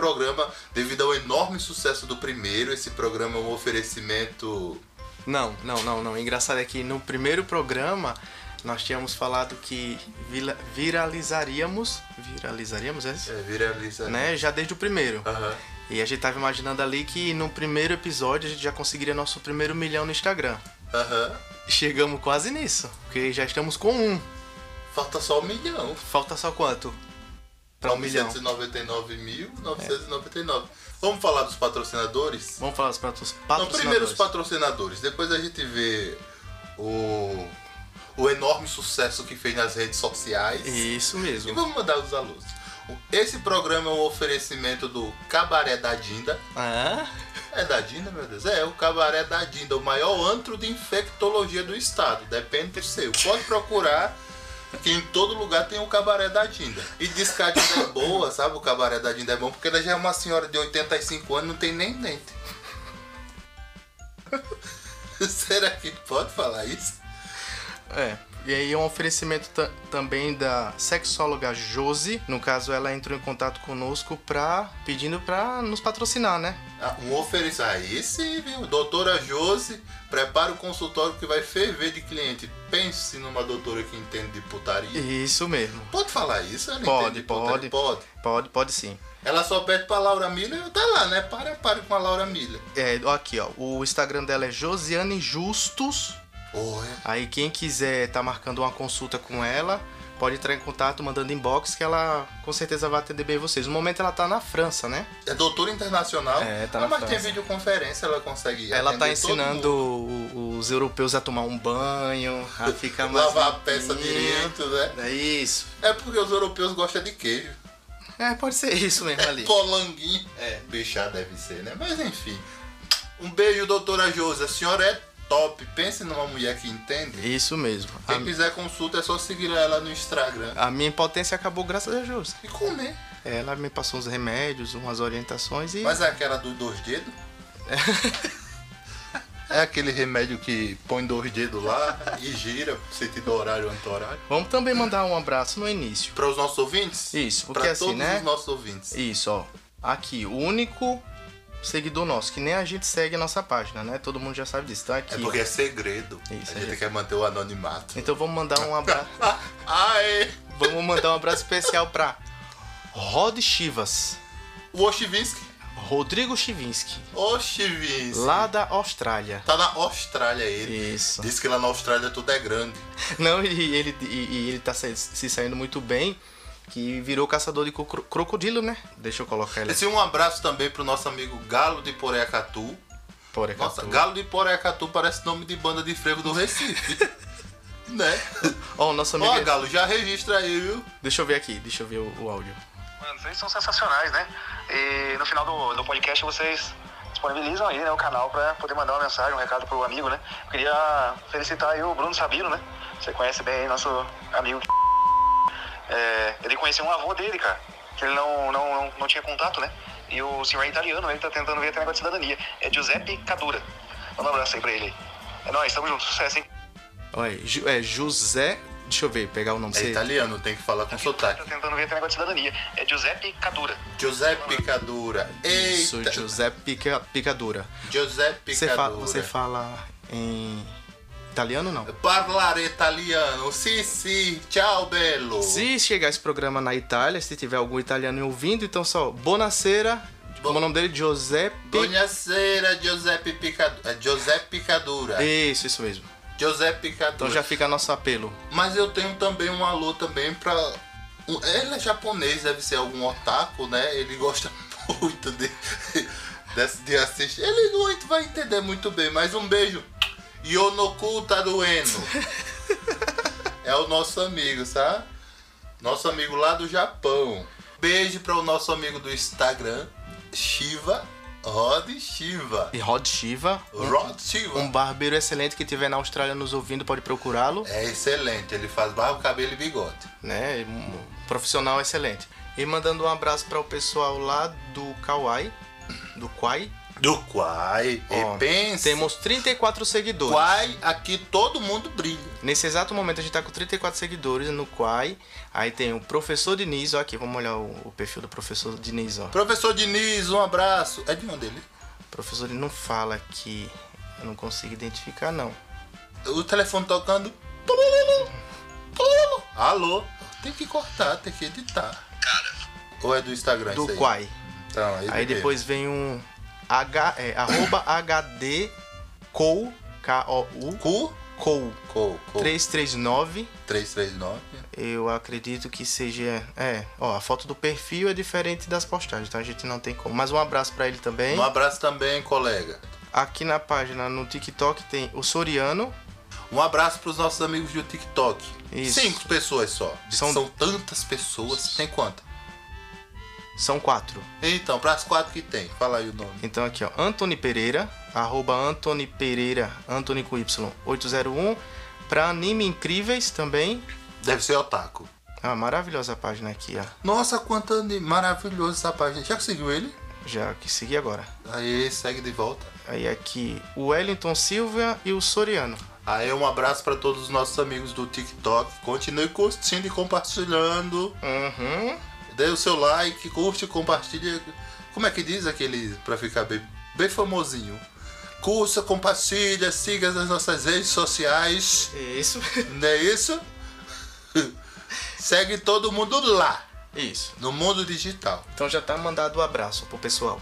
programa, devido ao enorme sucesso do primeiro, esse programa é um oferecimento. Não, não, não, não. O engraçado é que no primeiro programa nós tínhamos falado que viralizaríamos. Viralizaríamos, é? É, viraliza. Né? Já desde o primeiro. Aham. E a gente tava imaginando ali que no primeiro episódio a gente já conseguiria nosso primeiro milhão no Instagram. Aham. Chegamos quase nisso, porque já estamos com um. Falta só um milhão. Falta só quanto? Pra um milhão. 999.999. Vamos falar dos patrocinadores? Vamos falar dos patrocinadores. primeiro os patrocinadores. Depois a gente vê o, o enorme sucesso que fez nas redes sociais. Isso E mesmo. vamos mandar os alunos. Esse programa é um oferecimento do Cabaré da Dinda. Ah, É da Dinda, meu Deus? É, o Cabaré da Dinda, o maior antro de infectologia do estado. Depende do seu. Pode procurar, que em todo lugar tem o Cabaré da Dinda. E diz que a Dinda é boa, sabe? O Cabaré da Dinda é bom, porque ela já é uma senhora de 85 anos, não tem nem dente. Será que pode falar isso? É, e aí é um oferecimento ta- também da sexóloga Josi. No caso, ela entrou em contato conosco pra, pedindo pra nos patrocinar, né? Ah, Um oferecimento. Aí sim, viu? Doutora Josi, prepara o consultório que vai ferver de cliente. Pense numa doutora que entende de putaria. Isso mesmo. Pode falar isso? Ela Pode, pode. Pode. Pode, pode sim. Ela só pede pra Laura Miller, tá lá, né? Para, para com a Laura Miller. É, aqui, ó. O Instagram dela é Josiane Justus. Oi. Aí quem quiser tá marcando uma consulta com ela, pode entrar em contato mandando inbox que ela com certeza vai atender bem vocês. No momento ela tá na França, né? É doutora internacional. É, tá Ah, na mas tem França. videoconferência, ela consegue. Ela tá ensinando os europeus a tomar um banho, a ficar mais Lavar a peça direito, né? É isso. É porque os europeus gostam de queijo. É, pode ser isso mesmo ali. Polanguinho. É, bichar deve ser, né? Mas enfim. Um beijo, doutora Josi. A senhora é top. Pense numa mulher que entende. Isso mesmo. Quem A, quiser consulta é só seguir ela no Instagram. a minha impotência acabou graças a Jus. E comer. Ela me passou uns remédios, umas orientações e. Mas é aquela dos dois dedos? É aquele remédio que põe dois dedos lá e gira, sentido horário, anti-horário. Vamos também mandar um abraço no início. Para os nossos ouvintes? Isso, porque Para assim, todos né? os nossos ouvintes. Isso, ó. Aqui, o único seguidor nosso, que nem a gente segue a nossa página, né? Todo mundo já sabe disso. Tá aqui. É porque é segredo. Isso, a é gente isso. quer manter o anonimato. Então vamos mandar um abraço. Aê! vamos mandar um abraço especial pra Rod Chivas, O Oshivinsky. Rodrigo Chivinsky, Oshivinsky. lá da Austrália. Tá na Austrália ele. Isso. Diz que lá na Austrália tudo é grande. Não, e ele, e, e ele tá se saindo muito bem, que virou caçador de cro- crocodilo, né? Deixa eu colocar ele Esse um abraço também pro nosso amigo Galo de Poreacatu. por aqui. Nossa, Galo de Poreacatu parece nome de banda de frevo do Recife. né? Ó, o nosso amigo. Ó, Galo, já registra aí, viu? Deixa eu ver aqui, deixa eu ver o, o áudio. Mano, vocês são sensacionais, né? E no final do, do podcast vocês disponibilizam aí né, o canal pra poder mandar uma mensagem, um recado pro amigo, né? Eu queria felicitar aí o Bruno Sabino, né? Você conhece bem aí nosso amigo. É, ele conheceu um avô dele, cara, que ele não, não, não, não tinha contato, né? E o senhor é italiano, ele tá tentando ver até negócio de cidadania. É Giuseppe Cadura. Manda um abraço aí pra ele aí. É nóis, tamo junto, sucesso, hein? Ju- é José. Deixa eu ver, pegar o nome É Você- italiano, tem que falar com sotaque. Tá tentando ver até negócio de cidadania. É Giuseppe Cadura. Giuseppe Picadura. Isso, Eita. José Pica, Picadura. Giuseppe Você, Picadura. fa- você fala em italiano não? Parlare italiano. Sì, sì. Ciao, bello. Se chegar esse programa na Itália, se tiver algum italiano ouvindo, então só, Buonasera, como é o nome dele? Giuseppe. Buonasera, Giuseppe Picadura. Giuseppe Picadura. Isso, isso mesmo. Giuseppe Picadura. Então já fica nosso apelo. Mas eu tenho também um alô também pra. Ele é japonês, deve ser algum otaku, né? Ele gosta muito de, de, de assistir. Ele não vai entender muito bem, mas um beijo. Yonoku Tarueno. é o nosso amigo, sabe? Nosso amigo lá do Japão. Beijo para o nosso amigo do Instagram, Shiva Rod Shiva. E Rod Shiva. Rod Shiva. Um barbeiro excelente que estiver na Austrália nos ouvindo pode procurá-lo. É excelente, ele faz barba, cabelo e bigode. Né? Um profissional excelente. E mandando um abraço para o pessoal lá do Kauai, do Quai. Do Quai. E pensa. Temos 34 seguidores. Quai, aqui todo mundo brilha. Nesse exato momento a gente tá com 34 seguidores no Quai. Aí tem o professor Diniz, ó aqui, vamos olhar o, o perfil do professor Diniz, ó. Professor Diniz, um abraço. É de onde ele? Professor ele não fala aqui. Eu não consigo identificar não. O telefone tocando. Alô? Tem que cortar, tem que editar. Cara. Ou é do Instagram Do? Quai. Então, aí, Aí depois vem um H, é, arroba HD Kou, Cu? Kou, Co, co. 339. 339. Eu acredito que seja. É, ó, a foto do perfil é diferente das postagens, então a gente não tem como. Mas um abraço pra ele também. Um abraço também, colega. Aqui na página, no TikTok, tem o Soriano. Um abraço pros nossos amigos do TikTok. Isso. Cinco pessoas só. São- São, tantas pessoas. Tem quanto? São quatro. Então, pras quatro que tem. Fala aí o nome. Então aqui, ó, Anthony Pereira, arroba Anthony Pereira, Anthony com Y, 801. Pra Anime Incríveis também. Deve ser Otaku. Ah, maravilhosa a página aqui, ó. Nossa, quanto ani- maravilhoso essa página. Já conseguiu ele? Já que segui agora. Aí, segue de volta. Aí aqui, o Wellington Silva e o Soriano. Aí, um abraço para todos os nossos amigos do TikTok. Continue curtindo e compartilhando. Uhum. Dê o seu like, curte, compartilha. Como é que diz aquele pra ficar bem, bem famosinho? Curta, compartilha, siga nas nossas redes sociais. Isso. Não é isso? Segue todo mundo lá, Isso. no mundo digital. Então já tá mandado o abraço pro pessoal.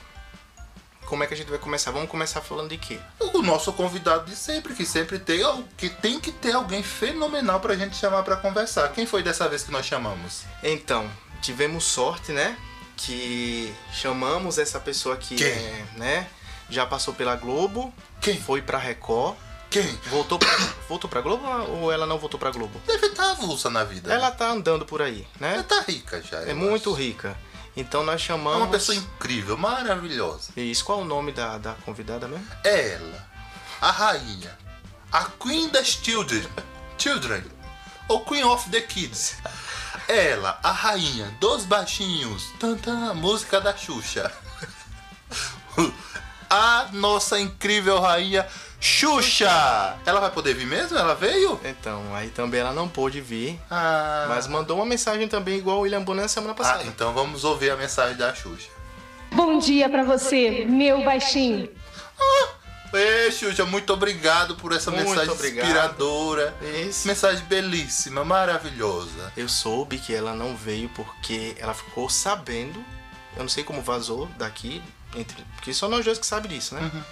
Como é que a gente vai começar? Vamos começar falando de quê? O nosso convidado de sempre, que sempre tem, que tem que ter alguém fenomenal pra gente chamar pra conversar. Quem foi dessa vez que nós chamamos? Então, tivemos sorte, né? Que chamamos essa pessoa que é, né? Já passou pela Globo, Quem? foi pra Record, Quem? voltou pra, voltou pra Globo ou ela não voltou pra Globo? Deve estar avulsa na vida. Ela tá andando por aí, né? Ela tá rica já. É muito acho. rica. Então nós É chamamos. uma pessoa incrível, maravilhosa. Isso, qual é o nome da, da convidada mesmo? É ela, a rainha, a Queen das Children, Children, ou Queen of the Kids. Ela, a rainha dos baixinhos, tanta música da Xuxa. A nossa incrível rainha Xuxa. Ela vai poder vir mesmo? Ela veio? Então, aí também ela não pôde vir, Ah, mas mandou uma mensagem também igual o William Bonner na semana ah, passada. então vamos ouvir a mensagem da Xuxa. Bom dia pra você, meu baixinho. Ei, Xuxa, muito obrigado por essa Muito mensagem obrigado. inspiradora. Isso. Mensagem belíssima, maravilhosa. Eu soube que ela não veio porque ela ficou sabendo. Eu não sei como vazou daqui, entre, porque só nós dois que sabe disso, né? Uhum.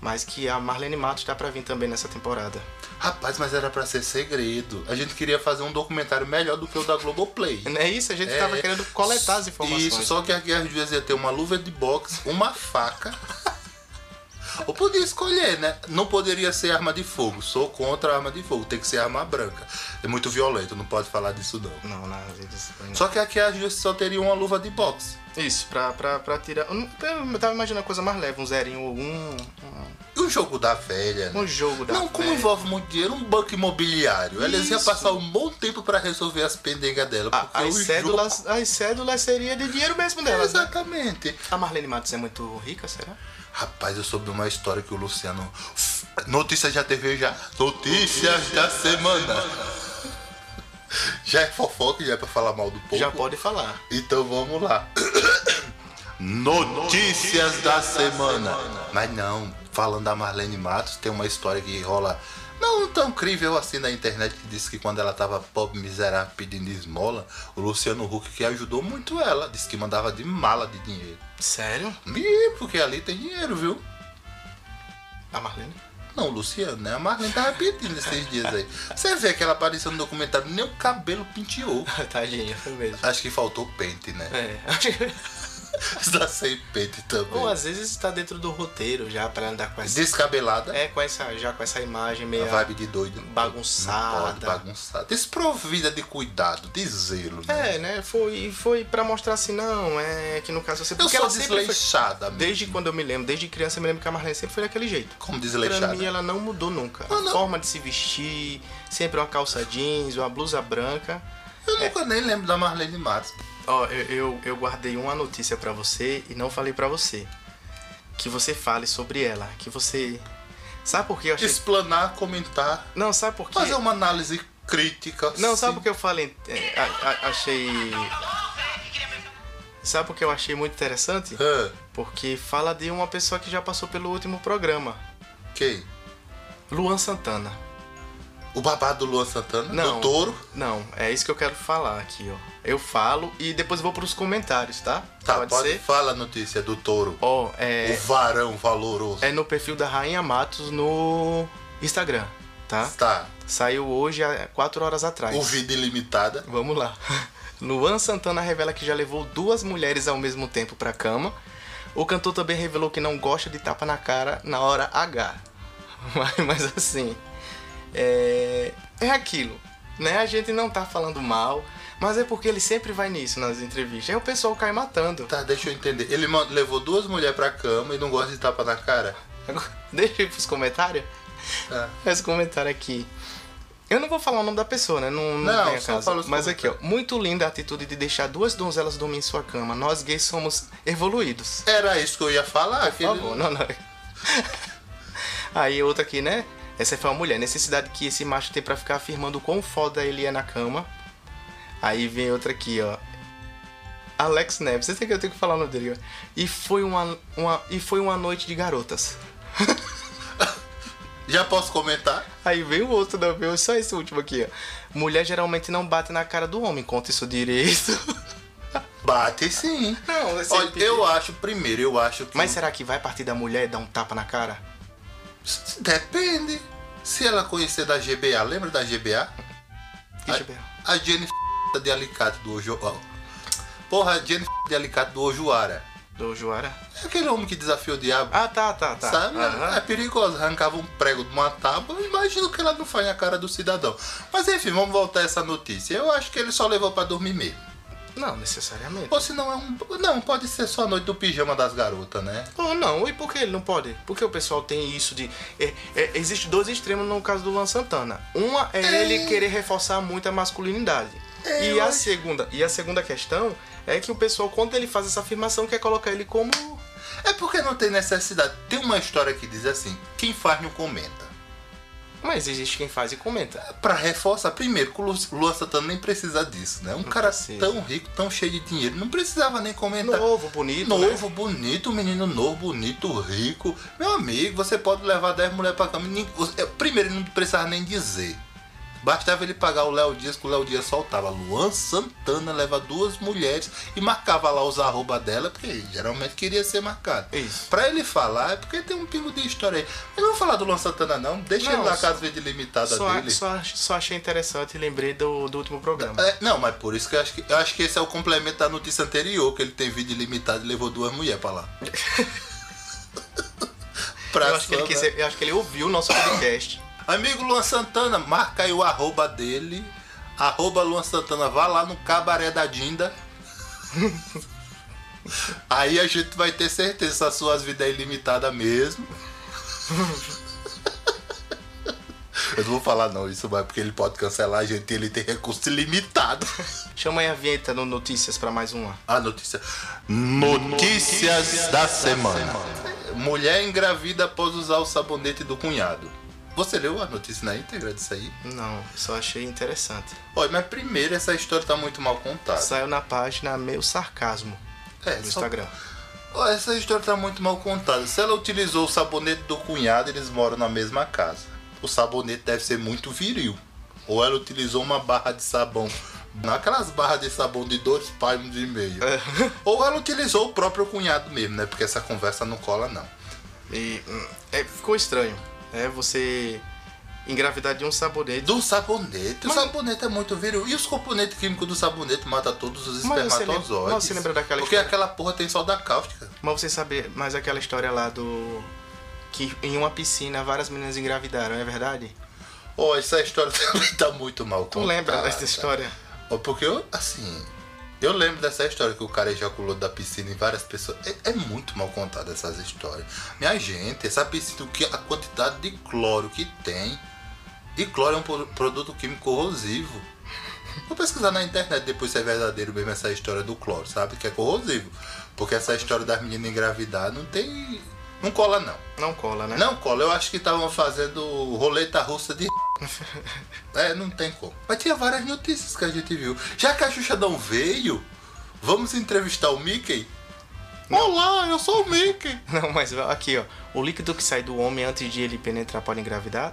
Mas que a Marlene Matos tá pra vir também nessa temporada. Rapaz, mas era pra ser segredo. A gente queria fazer um documentário melhor do que o da Globoplay. Não é isso? A gente É. tava querendo coletar as informações. Isso, só que aqui às vezes ia ter uma luva de boxe, uma faca. Ou podia escolher, né? Não poderia ser arma de fogo. Sou contra a arma de fogo. Tem que ser arma branca. É muito violento, não pode falar disso não. Não, nada disso. Só que aqui às vezes só teria uma luva de boxe. Isso, pra, pra, pra tirar. Eu não- eu tava imaginando coisa mais leve, um zerinho ou um. E o jogo da velha, né? Um, um jogo da. Não, como velha. envolve muito dinheiro, um banco imobiliário. Eles iam passar um bom tempo pra resolver as pendengas dela. A- as, o jogo- cédulas, as cédulas seria de dinheiro mesmo delas, né? Exatamente. A Marlene Matos é muito rica, será? Rapaz, eu soube uma história que o Luciano. Notícias da TV já. Notícias da semana. Já é fofoca, já é pra falar mal do povo. Já pode falar. Então vamos lá. Notícias da semana. Mas não, falando da Marlene Matos, tem uma história que rola não tão incrível assim na internet que disse que quando ela tava pobre, miserável, pedindo esmola, o Luciano Huck que ajudou muito ela, disse que mandava de mala de dinheiro. Sério? Ih, porque ali tem dinheiro, viu? A Marlene? Não, o Luciano, né? A Marlene tava pedindo esses dias aí. Você vê que ela apareceu no documentário, nem o cabelo penteou. Tadinha, foi mesmo. Acho que faltou pente, né? É. Está sem peito também. Ou às vezes está dentro do roteiro já pra andar com essa. Descabelada. É, com essa, já com essa imagem A meio. vibe de doido. bagunçada. Pode bagunçar. Desprovida de cuidado, de zelo. Né? É, né? Foi, foi pra mostrar assim, não, é que no caso você. Eu Porque sou ela sempre foi. desleixada mesmo. Desde quando eu me lembro, desde criança eu me lembro que a Marlene sempre foi daquele jeito. Como Pra desleixada. mim ela não mudou nunca. Ah, a não. forma de se vestir, sempre uma calça jeans, uma blusa branca. Eu nunca nem lembro da Marlene Matos. Ó, eu, eu, eu guardei uma notícia pra você e não falei pra você. Que você fale sobre ela. Que você. Sabe por que eu achei. Explanar, comentar, Não, sabe por quê? fazer uma análise crítica. Não, sabe sim. por que eu falei. é, a- a- achei. Sabe por que eu achei muito interessante? Porque fala de uma pessoa que já passou pelo último programa. Quem? Luan Santana. O babado do Luan Santana? Não. Do touro? Não, é isso que eu quero falar aqui, ó. Eu falo e depois vou pros comentários, tá? Tá, pode, pode, ser? fala a notícia do touro. Ó, O é, varão valoroso. é no perfil da Rainha Matos no Instagram, tá? Tá. Saiu hoje há 4 horas atrás. O vida ilimitada. Vamos lá. Luan Santana revela que já levou duas mulheres ao mesmo tempo pra cama. O cantor também revelou que não gosta de tapa na cara na hora H. Mas, mas assim, é, é aquilo, né? A gente não tá falando mal, mas é porque ele sempre vai nisso nas entrevistas. Aí o pessoal cai matando. Tá, deixa eu entender. Ele levou duas mulheres pra cama e não gosta de tapa na cara? Deixa eu ir pros comentários. Tá. Esse comentário aqui. Eu não vou falar o nome da pessoa, né? Não, Não, não tem a casa. Mas aqui, ó. Muito linda a atitude de deixar duas donzelas dormir em sua cama. Nós gays somos evoluídos. Era isso que eu ia falar. Por ele- favor, não, não. Aí outra aqui, né? Essa foi uma mulher. Necessidade que esse macho tem pra ficar afirmando o quão foda ele é na cama. Aí vem outra aqui, ó. Alex Neves. Você tem que eu tenho que falar o nome dele, ó. E foi uma, uma, e foi uma noite de garotas. Já posso comentar? Aí vem o outro, não, veio só esse último aqui, ó. Mulher geralmente não bate na cara do homem, conta isso direito. Bate sim. Não, Olha, eu acho, primeiro, eu acho que. Mas será que vai partir da mulher e dar um tapa na cara? Depende. Se ela conhecer da GBA, lembra da GBA? Deixa eu ver. A Jennifer de Alicate do Ojo. Porra, a Jennifer de Alicate do Ojuara. Do Juara. É aquele homem que desafiou o diabo. Ah, tá, tá, tá. Sabe? Aham. É perigoso. Arrancava um prego de uma tábua. Imagino que ela não faz na cara do cidadão. Mas enfim, vamos voltar a essa notícia. Eu acho que ele só levou pra dormir mesmo. Não, necessariamente. Ou se não é um. Não, pode ser só a noite do pijama das garotas, né? Ou não, e por que ele não pode? Porque o pessoal tem isso de. É, é, existe dois extremos no caso do Luan Santana. Uma é, É. ele querer reforçar muito a masculinidade. É, e, a acho- segunda, e a segunda questão é que o pessoal, quando ele faz essa afirmação, quer colocar ele como. É porque não tem necessidade. Tem uma história que diz assim: quem faz não comenta. Mas existe quem faz e comenta. Pra reforçar, primeiro, que o Lu- Luan Santana nem precisa disso, né? Um cara precisa. tão rico, tão cheio de dinheiro, não precisava nem comentar. Novo, bonito. né? Novo, bonito, menino novo, bonito, rico. Meu amigo, você pode levar 10 mulheres pra cama. Primeiro, ele não precisava nem dizer. Bastava ele pagar o Léo Dias, que o Léo Dias soltava. Luan Santana leva duas mulheres e marcava lá os arroba dela, porque geralmente queria ser marcado. Isso. Pra ele falar, é porque tem um pingo de história aí. Mas não vou falar do Luan Santana, não. Deixa Não, ele na só- casa de limitada Só, dele. só, só achei interessante e lembrei do, do último programa. É, não, mas por isso que eu acho que eu acho que esse é o complemento da notícia anterior, que ele tem vídeo limitado e levou duas mulheres pra lá. Eu acho, que ele quis, né? eu acho que ele ouviu o nosso podcast. Amigo Luan Santana, marca aí o arroba dele. Arroba Luan Santana, vá lá no cabaré da Dinda. aí a gente vai ter certeza se as suas vidas é ilimitada mesmo. Eu não vou falar não, isso vai porque ele pode cancelar a gente e ele tem recurso ilimitado. Chama aí a vinheta no Notícias pra mais uma. A notícia. Notícias da semana. Mulher engravida após usar o sabonete do cunhado. Você leu a notícia na íntegra disso aí? Não, só achei interessante. Olha, mas primeiro essa história tá muito mal contada. Saiu na página meio sarcasmo É, no só- Instagram. Olha, essa história tá muito mal contada. Se ela utilizou o sabonete do cunhado, eles moram na mesma casa. O sabonete deve ser muito viril. Ou ela utilizou uma barra de sabão. Naquelas barras de sabão de dois palmos e meio. É. Ou ela utilizou o próprio cunhado mesmo, né? Porque essa conversa não cola, não. E hum, é, ficou estranho. É, você engravidar de um sabonete. Do sabonete. Mas- O sabonete é muito viril. E os componentes químicos do sabonete matam todos os Mas você lembra- espermatozoides. mas você lembra daquela Porque história? aquela porra tem soda cáustica. Mas você sabe mais aquela história lá do. Que em uma piscina várias meninas engravidaram, é verdade? Ó, essa história também tá muito mal Tu lembra contada. dessa história? Ó, Porque eu, assim. Eu lembro dessa história que o cara ejaculou da piscina em várias pessoas. É, é muito mal contada essas histórias. Minha gente, essa piscina, que, a quantidade de cloro que tem. E cloro é um pro- produto químico corrosivo. Vou pesquisar na internet depois se é verdadeiro mesmo essa história do cloro, sabe? Que é corrosivo. Porque essa história das meninas engravidar não tem. Não cola, não. Não cola, né? Não cola, eu acho que estavam fazendo roleta russa de. É, não tem como. Mas tinha várias notícias que a gente viu. Já que a Xuxa não veio, vamos entrevistar o Mickey? Olá, eu sou o Mickey. Não, mas aqui, ó. O líquido que sai do homem antes de ele penetrar pode engravidar?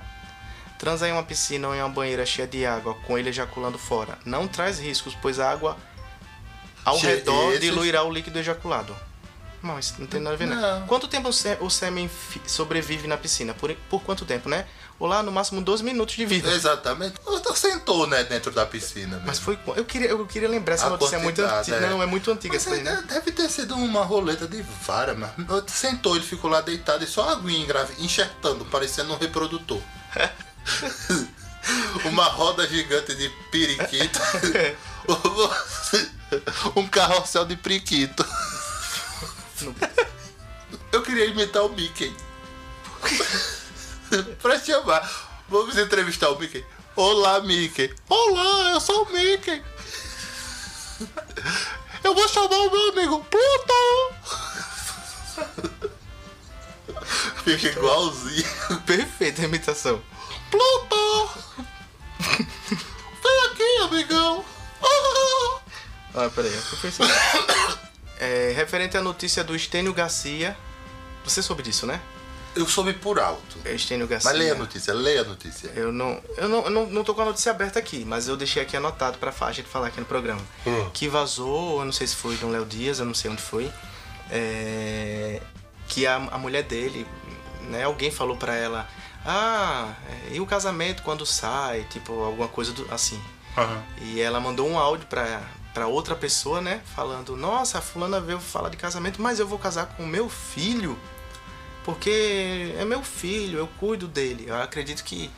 Transa em uma piscina ou em uma banheira cheia de água, com ele ejaculando fora. Não traz riscos, pois a água ao Che- redor esses- diluirá o líquido ejaculado. Não, isso não tem nada a ver? Não. Quanto tempo o sê- o sêmen sobrevive na piscina? Por, por quanto tempo, né? Ou lá, no máximo, 12 minutos de vida. Exatamente. Você sentou, né, dentro da piscina. Mesmo. Mas foi... Eu queria, eu queria lembrar essa A notícia, é muito antiga. é. Não, é muito antiga Mas essa daí, né? é- deve ter sido uma roleta de vara, mas sentou, ele ficou lá deitado e só a aguinha engravi- enxertando, parecendo um reprodutor. uma roda gigante de periquito. um carrossel de periquito. Eu queria imitar o Mickey. pra chamar. Vamos entrevistar o Mickey. Olá, Mickey. Olá, eu sou o Mickey. Eu vou chamar o meu amigo Pluto. Fica igualzinho. Perfeita a imitação. Pluto. Vem aqui, amigão. Ah, peraí, eu pensando. É, referente à notícia do Estênio Garcia. Você soube disso, né? Eu soube por alto. É Estênio Garcia. Mas leia a notícia, leia a notícia. Eu não, eu não, eu não, não tô com a notícia aberta aqui, mas eu deixei aqui anotado pra a gente falar aqui no programa. Hum. Que vazou, eu não sei se foi do Léo Dias, eu não sei onde foi. é, que a, a mulher dele, né? Alguém falou pra ela, ah, é, e o casamento quando sai, tipo, alguma coisa do, assim. Aham. E ela mandou um áudio pra, pra outra pessoa, né? Falando: Nossa, a fulana veio falar de casamento, mas eu vou casar com o meu filho. Porque é meu filho, eu cuido dele. Eu acredito que.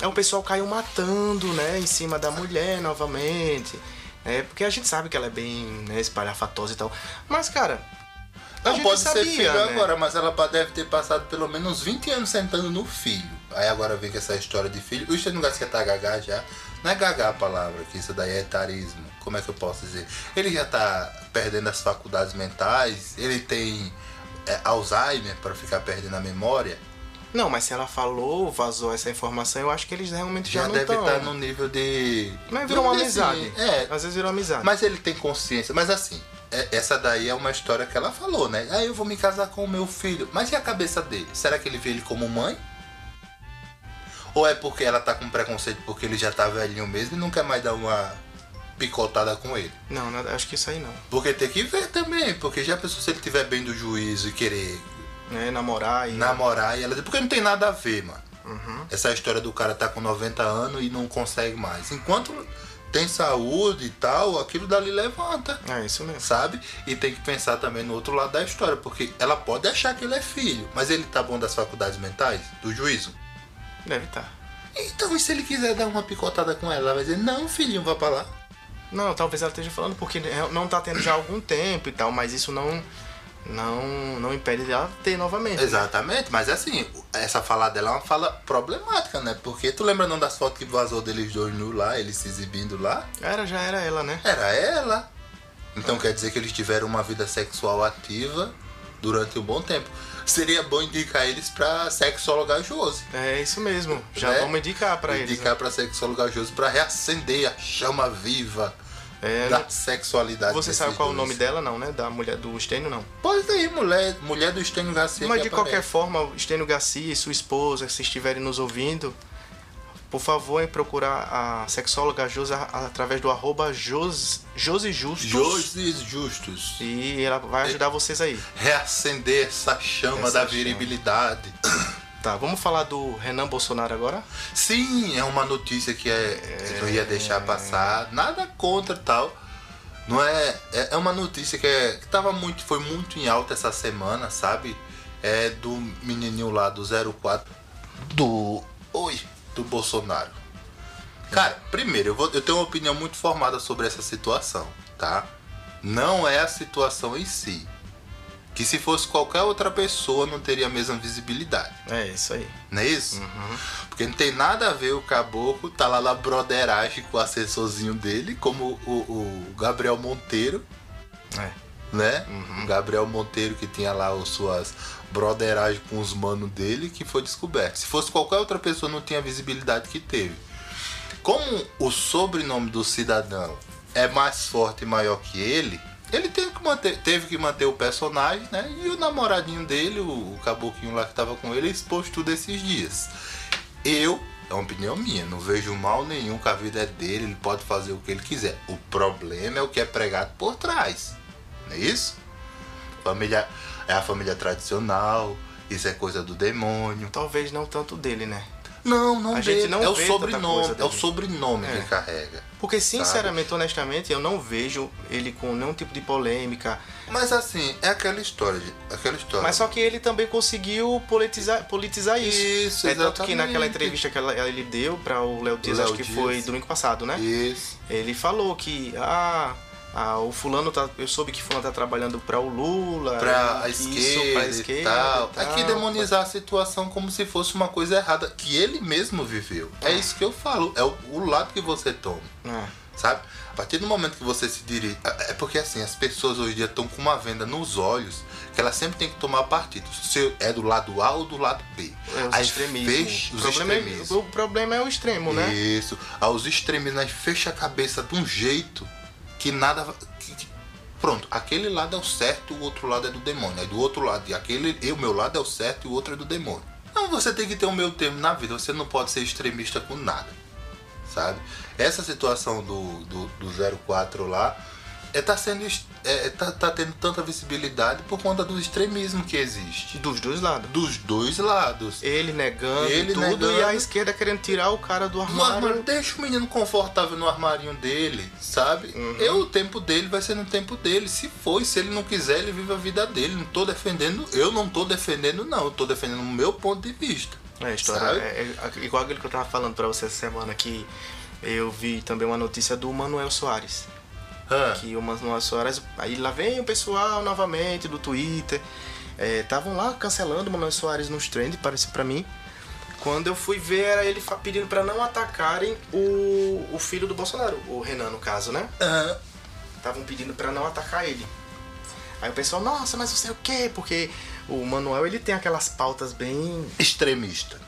É o pessoal caiu matando, né? Em cima da mulher novamente. É, porque a gente sabe que ela é bem né, espalhafatosa e tal. Mas, cara. Não pode sabia, ser filho né? agora, mas ela deve ter passado pelo menos 20 anos sentando no filho. Aí agora vem com essa história de filho. O Estênio Garcia tá gagá já. Não é gagá a palavra, que isso daí é etarismo. Como é que eu posso dizer? Ele já tá perdendo as faculdades mentais, ele tem é, Alzheimer para ficar perdendo a memória. Não, mas se ela falou, vazou essa informação, eu acho que eles realmente já, Já, não deve estar no nível de. Mas virou uma dizer amizade. assim, É, Às vezes virou amizade. Mas ele tem consciência. Mas assim, é- essa daí é uma história que ela falou, né? Ah, eu vou me casar com o meu filho. Mas e a cabeça dele? Será que ele vê ele como mãe? Ou é porque ela tá com preconceito porque ele já tá velhinho mesmo e não quer mais dar uma picotada com ele? Não, nada, acho que isso aí não. Porque tem que ver também, porque já pensou se ele tiver bem do juízo e querer Né, namorar e. namorar e ela porque não tem nada a ver, mano. Uhum. Essa história do cara tá com 90 anos e não consegue mais. Enquanto tem saúde e tal, aquilo dali levanta. É isso mesmo. sabe? E tem que pensar também no outro lado da história, porque ela pode achar que ele é filho, mas ele tá bom das faculdades mentais, do juízo. Deve tá. estar. Então, e se ele quiser dar uma picotada com ela, ela vai dizer: Não, filhinho, vá pra lá. Não, talvez ela esteja falando porque não tá tendo já há algum tempo e tal, mas isso não não não impede dela ter novamente. Exatamente, mas assim, essa fala dela é uma fala problemática, né? Porque tu lembra não das fotos que vazou deles dois nu lá, eles se exibindo lá? Era, já era ela, né? Era ela. Então quer dizer que eles tiveram uma vida sexual ativa durante um bom tempo. Seria bom indicar eles pra sexóloga Josi. É isso mesmo. Já né? vamos indicar pra eles. Indicar Né? pra sexóloga Josi pra reacender a chama viva É, da sexualidade. você sabe qual é o dois. nome dela, não, né? Da mulher do Estênio, não. Pode ir, mulher, mulher do Estênio Garcia. Mas de qualquer aparece. forma, o Estênio Garcia e sua esposa, se estiverem nos ouvindo, por favor, em procurar a sexóloga Josi através do arroba Jos, Josi Justus. Joses Justus. E ela vai ajudar vocês aí. Reacender essa chama Essa da chama. viribilidade. Tá, vamos falar do Renan Bolsonaro agora? Sim, é uma notícia que é, que não ia deixar passar. Nada contra tal. Não é, é, é uma notícia que, é, que tava muito, foi muito em alta essa semana, sabe? É do menininho lá do 04 do oi, do Bolsonaro. Cara, primeiro, eu, vou, eu tenho uma opinião muito formada sobre essa situação, tá? Não é a situação em si. Que se fosse qualquer outra pessoa não teria a mesma visibilidade. É isso aí. Não é isso? Uhum. Porque não tem nada a ver o caboclo tá lá na broderagem com o assessorzinho dele, como o, o Gabriel Monteiro, É. né? Uhum. O Gabriel Monteiro que tinha lá as suas broderagem com os manos dele que foi descoberto. Se fosse qualquer outra pessoa não tinha a visibilidade que teve. Como o sobrenome do cidadão é mais forte e maior que ele, ele teve que manter, teve que manter o personagem, né? E o namoradinho dele, o, o caboclinho lá que tava com ele, expôs tudo esses dias. Eu, é uma opinião minha, não vejo mal nenhum que a vida é dele, ele pode fazer o que ele quiser. O problema é o que é pregado por trás. Não é isso? Família é a família tradicional, isso é coisa do demônio. Talvez não tanto dele, né? Não, não A dele. gente não é o sobrenome, é o sobrenome É. que carrega. Porque, sinceramente, honestamente, eu não vejo ele com nenhum tipo de polêmica. Mas assim, é aquela história, de, aquela história. Mas só que ele também conseguiu politizar, politizar isso. Isso, é tanto que naquela entrevista que ela- ele deu para o Léo Dias, acho que Dias. foi domingo passado, né? Isso. Ele falou que ah, ah, o fulano tá, eu soube que fulano tá trabalhando para o Lula, Pra a que isso, esquerda, e esquerda tal. e tal. Aqui demonizar a situação como se fosse uma coisa errada que ele mesmo viveu. É isso que eu falo. É o, o lado que você toma. É. Sabe? A partir do momento que você se dirige. É porque assim, as pessoas hoje em dia estão com uma venda nos olhos que elas sempre têm que tomar partido. Se é do lado A ou do lado B. É, os Aí extremismos. fecha- o, os problema é, extremismos. o problema é o extremo, né? Isso. Extremismos, aí fecha a cabeça de um jeito que nada. que- pronto, aquele lado é o certo, o outro lado é do demônio. Aí do outro lado, e aquele, e o meu lado é o certo e o outro é do demônio. Não, você tem que ter o meu termo na vida. Você não pode ser extremista com nada. Sabe? Essa situação do, do, do 04 lá é, tá sendo. est- É, é, tá, tá tendo tanta visibilidade por conta do extremismo que existe. Dos dois lados. Dos dois lados. Ele negando Ele tudo negando. e a esquerda querendo tirar o cara do armário. armário, deixa o menino confortável no armarinho dele, sabe? Uhum. Eu, o tempo dele vai ser no tempo dele. Se foi, se ele não quiser, ele vive a vida dele. Não tô defendendo, eu não tô defendendo, não. Eu tô defendendo o meu ponto de vista. É, a história é, é igual aquilo que eu tava falando pra você essa semana que eu vi também uma notícia do Manuel Soares. Que o Manuel Soares. Aí lá vem o pessoal novamente do Twitter. Estavam lá cancelando o Manuel Soares nos trends, parece pra mim. Quando eu fui ver, era ele pedindo pra não atacarem o, o filho do Bolsonaro, o Renan, no caso, né? Estavam pedindo pra não atacar ele. Aí o pessoal, nossa, mas não sei o quê, porque o Manuel ele tem aquelas pautas bem. Extremista.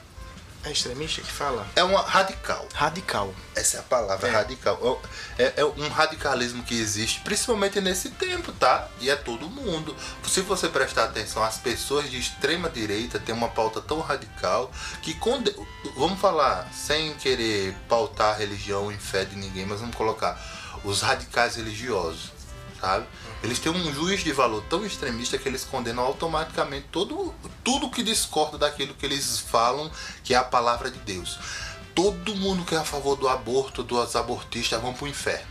É extremista que fala? É uma radical. Radical. Essa é a palavra, É. radical. É, é um radicalismo que existe, principalmente nesse tempo, tá? E é todo mundo. Se você prestar atenção, as pessoas de extrema direita têm uma pauta tão radical que, conde... vamos falar, sem querer pautar a religião em fé de ninguém, mas vamos colocar os radicais religiosos, sabe? Eles têm um juiz de valor tão extremista que eles condenam automaticamente todo, tudo que discorda daquilo que eles falam que é a palavra de Deus. Todo mundo que é a favor do aborto, dos abortistas, vão pro inferno.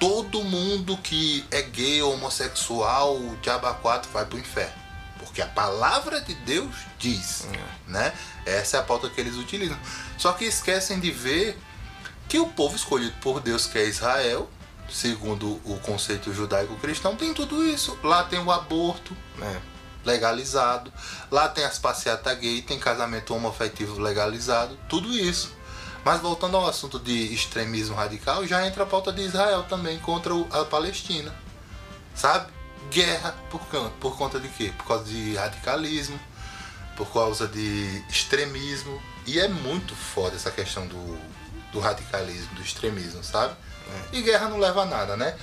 Todo mundo que é gay ou homossexual, o diabo 4 vai pro inferno. Porque a palavra de Deus diz, né? Essa é a pauta que eles utilizam. Só que esquecem de ver que o povo escolhido por Deus, que é Israel, segundo o conceito judaico-cristão, tem tudo isso. Lá tem o aborto, É. legalizado. Lá tem as passeatas gay, tem casamento homoafetivo legalizado, tudo isso. Mas voltando ao assunto de extremismo radical, já entra a pauta de Israel também contra a Palestina. Sabe? Guerra por, por conta de quê? Por causa de radicalismo, por causa de extremismo. E é muito foda essa questão do, do radicalismo, do extremismo, sabe? E guerra não leva a nada, né?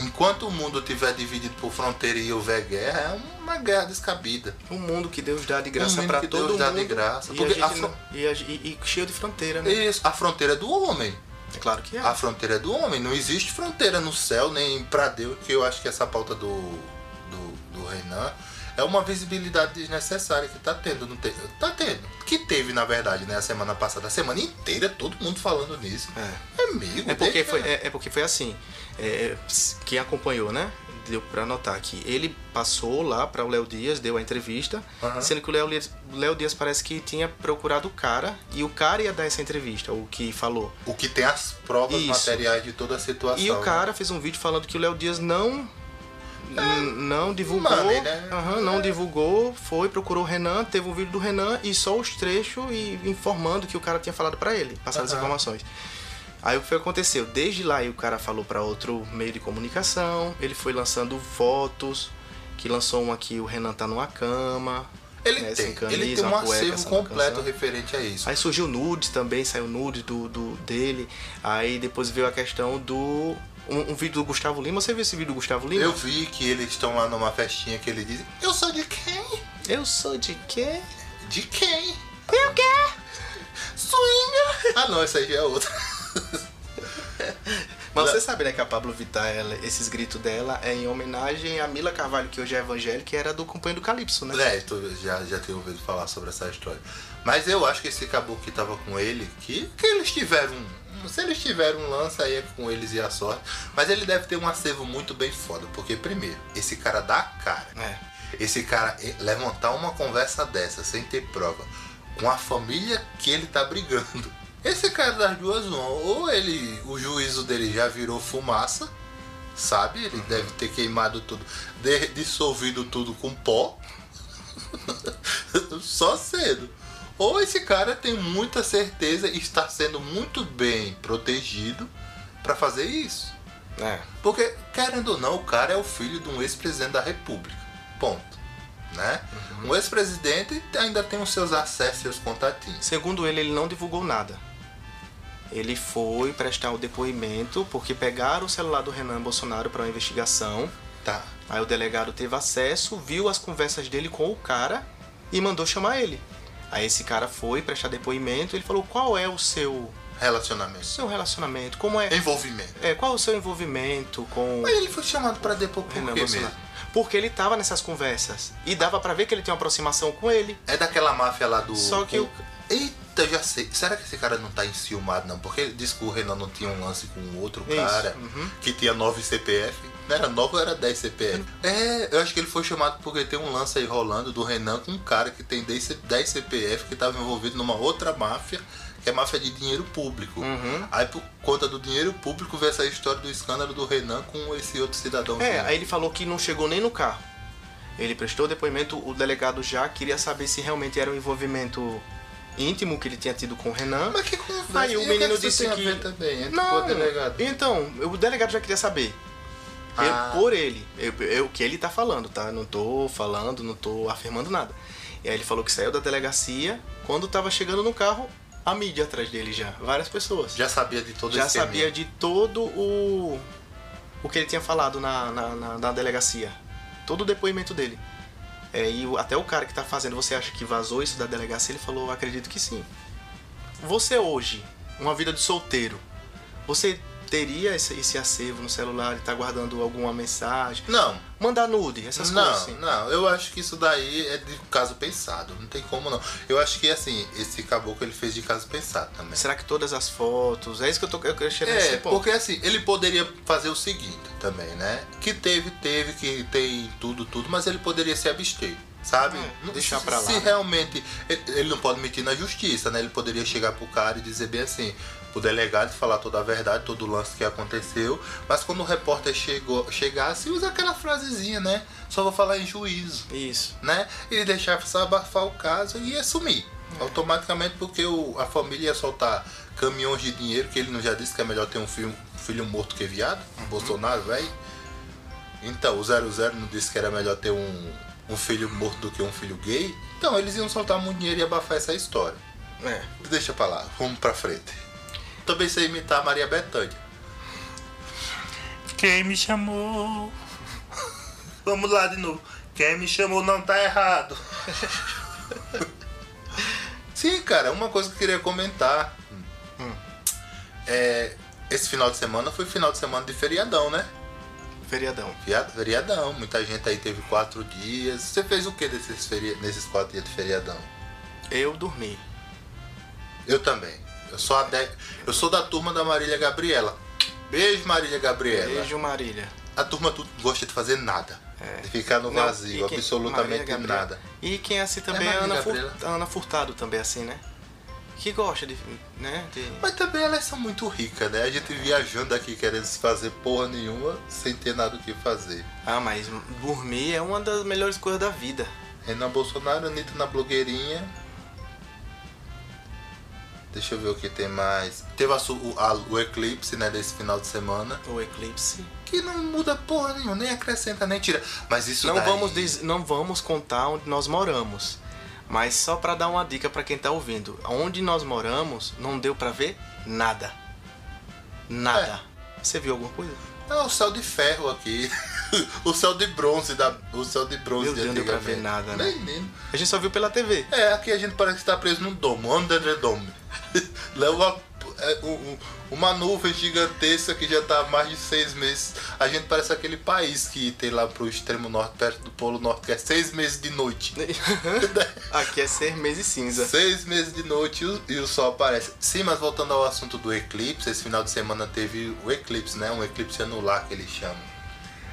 Enquanto o mundo estiver dividido por fronteira e houver guerra, é uma guerra descabida. Um mundo que Deus dá de graça pra que todo Deus dá mundo. de graça. E, Porque a a gente não- e, a- e- e cheio de fronteira, né? Isso, a fronteira é do homem. É claro que é. A fronteira é do homem. Não existe fronteira no céu nem pra Deus, que eu acho que essa pauta do, do, do Renan É uma visibilidade desnecessária que tá tendo, não te... tá tendo. Que teve, na verdade, né, a semana passada. A semana inteira, todo mundo falando nisso. É. Amigo, É porque foi, é, é porque foi assim. É, quem acompanhou, né? Deu pra notar que ele passou lá para o Léo Dias, deu a entrevista, Aham. sendo que o Léo, Dias- Léo Dias parece que tinha procurado o cara e o cara ia dar essa entrevista, o que falou. O que tem as provas Isso. materiais de toda a situação. E o né? cara fez um vídeo falando que o Léo Dias não n- não divulgou, money, né? aham, não divulgou, foi procurou o Renan, teve um vídeo do Renan e só os trechos e informando que o cara tinha falado pra ele, passando as Aham. informações. Aí o que aconteceu? Desde lá o cara falou pra outro meio de comunicação, ele foi lançando fotos, que lançou um aqui, o Renan tá numa cama. Ele né, tem, camisa, ele tem um cueca, acervo completo referente a isso. Aí surgiu nudes também, saiu nudes do, do dele. Aí depois veio a questão do. Um, um vídeo do Gustavo Lima. Você viu esse vídeo do Gustavo Lima? Eu vi que eles estão lá numa festinha que ele diz: Eu sou de quem? Eu sou de quê? De quem? Eu quê? Swinga! Ah não, essa aí já é outra. Mas você sabe, né, que a Pablo Vittar, ela- esses gritos dela é em homenagem a Mila Carvalho, que hoje é evangélica, que era do Companheiro do Calypso, né? É, já, já tenho ouvido falar sobre essa história. Mas eu acho que esse caboclo que tava com ele, que, que eles tiveram. Se eles tiveram um lance aí é com eles e a sorte. Mas ele deve ter um acervo muito bem foda. Porque, primeiro, esse cara dá a cara. É. Esse cara eh, levantar uma conversa dessa sem ter prova com a família que ele tá brigando. Esse cara das duas uma, ou ele, o juízo dele já virou fumaça, sabe? Ele deve ter queimado tudo, dissolvido tudo com pó. Só cedo. Ou esse cara tem muita certeza e está sendo muito bem protegido para fazer isso. É. Porque, querendo ou não, o cara é o filho de um ex-presidente da República. Ponto. Né? Um ex-presidente ainda tem os seus acessos, seus contatinhos. Segundo ele, ele não divulgou nada. Ele foi prestar o depoimento porque pegaram o celular do Renan Bolsonaro para uma investigação. Tá. Aí o delegado teve acesso, viu as conversas dele com o cara e mandou chamar ele. Aí esse cara foi prestar depoimento, ele falou qual é o seu Relacionamento. seu relacionamento, como é, Envolvimento. é qual é o seu envolvimento com Mas ele foi chamado para depor por Renan quê Bolsonaro? mesmo? Porque ele tava nessas conversas e dava pra ver que ele tem uma aproximação com ele. É daquela máfia lá do. Só que o- Eita, já sei. Será que esse cara não tá enciumado, não? Porque ele disse que o Renan não tinha um lance com outro Isso, cara uhum. que tinha 9 CPF. Não era 9 ou era 10 CPF? É, eu acho que ele foi chamado porque tem um lance aí rolando do Renan com um cara que tem 10 C- 10 CPF que tava envolvido numa outra máfia, que é máfia de dinheiro público. Uhum. Aí, por conta do dinheiro público, veio essa história do escândalo do Renan com esse outro cidadão. É, aí ele falou que não chegou nem no carro. Ele prestou depoimento, o delegado já queria saber se realmente era um envolvimento íntimo que ele tinha tido com o Renan. Mas que conversa? Aí o E menino que disse que- também, Não, o delegado. então, o delegado já queria saber. Eu- Ah. por ele, eu, eu- o que ele tá falando, tá? Não tô falando, não tô afirmando nada. E aí ele falou que saiu da delegacia, quando tava chegando no carro, a mídia atrás dele já, várias pessoas. Já sabia de todo já sabia de todo o o que ele tinha falado na, na, na- na delegacia. Todo o depoimento dele. É, e até o cara que tá fazendo, você acha que vazou isso da delegacia? Ele falou, acredito que sim. Você hoje, uma vida de solteiro, você teria esse, esse acervo no celular e tá guardando alguma mensagem? Não, Mandar nude, essas não, coisas assim. não, eu acho que isso daí é de caso pensado, não tem como não. Eu acho que assim, esse caboclo ele fez de caso pensado também. Será que todas as fotos? É isso que eu tô eu chegar É, ponto. porque assim, ele poderia fazer o seguinte também, né? Que teve, teve, que tem tudo, tudo, mas ele poderia se abster, sabe? É, Não- deixar se, pra lá, Se né? realmente. Ele, ele não pode mentir na justiça, né? Ele poderia chegar pro cara e dizer bem assim, pro delegado falar toda a verdade, todo o lance que aconteceu, mas quando o repórter chegou, chegasse, usa aquela frasezinha, né? Só vou falar em juízo Isso. né? E deixar só abafar o caso e ia sumir. Automaticamente porque o, a família ia soltar caminhões de dinheiro, que ele não já disse que é melhor ter um filho, filho morto que viado, Bolsonaro, velho. Então, o 00 não disse que era melhor ter um, um filho morto do que um filho gay. Então, eles iam soltar muito dinheiro e abafar essa história. É. Deixa pra lá, vamos pra frente. Também sei imitar a Maria Bethânia. Quem me chamou? Vamos lá de novo. Quem me chamou não tá errado. Sim, cara, uma coisa que eu queria comentar. É, esse final de semana foi final de semana de feriadão, né? Feriadão. Feriadão. Muita gente aí teve quatro dias. Você fez o que desses, feria... nesses quatro dias de feriadão? Eu dormi. Eu também. Eu sou, de- eu sou da turma da Marília Gabriela. Beijo, Marília Gabriela. Beijo, Marília. A turma não gosta de fazer nada. É. De ficar no Não, vazio, e quem- absolutamente nada. E quem é assim também É é, a Ana, Gabriela. Ana Furtado também, assim, né? Que gosta de. né? de- Mas também elas são muito ricas, né? A gente viajando aqui querendo se fazer porra nenhuma, sem ter nada o que fazer. Ah, mas dormir é uma das melhores coisas da vida. Renan Bolsonaro, Anitta na blogueirinha. Deixa eu ver o que tem mais. Teve a a- o eclipse, né, desse final de semana. O eclipse. Que não muda porra nenhuma, nem acrescenta, nem tira. Mas isso Não daí- vamos, diz- não vamos contar onde nós moramos. Mas só pra dar uma dica pra quem tá ouvindo. Onde nós moramos, não deu pra ver nada. Nada. Você viu alguma coisa? É o céu de ferro aqui. o céu de bronze da. O céu de bronze Meu de Deus, não deu pra ver nada, né? Menino. A gente só viu pela TV. É, aqui a gente parece que tá preso num domo, under the dome. Leva uma, é, um- um- uma nuvem gigantesca que já tá há mais de seis meses. A gente parece aquele país que tem lá pro extremo norte, perto do Polo Norte, que é seis meses de noite. Aqui é seis meses cinza. Seis meses de noite e o, e o sol aparece. Sim, mas voltando ao assunto do eclipse, esse final de semana teve o eclipse, né? Um eclipse anular que eles chamam.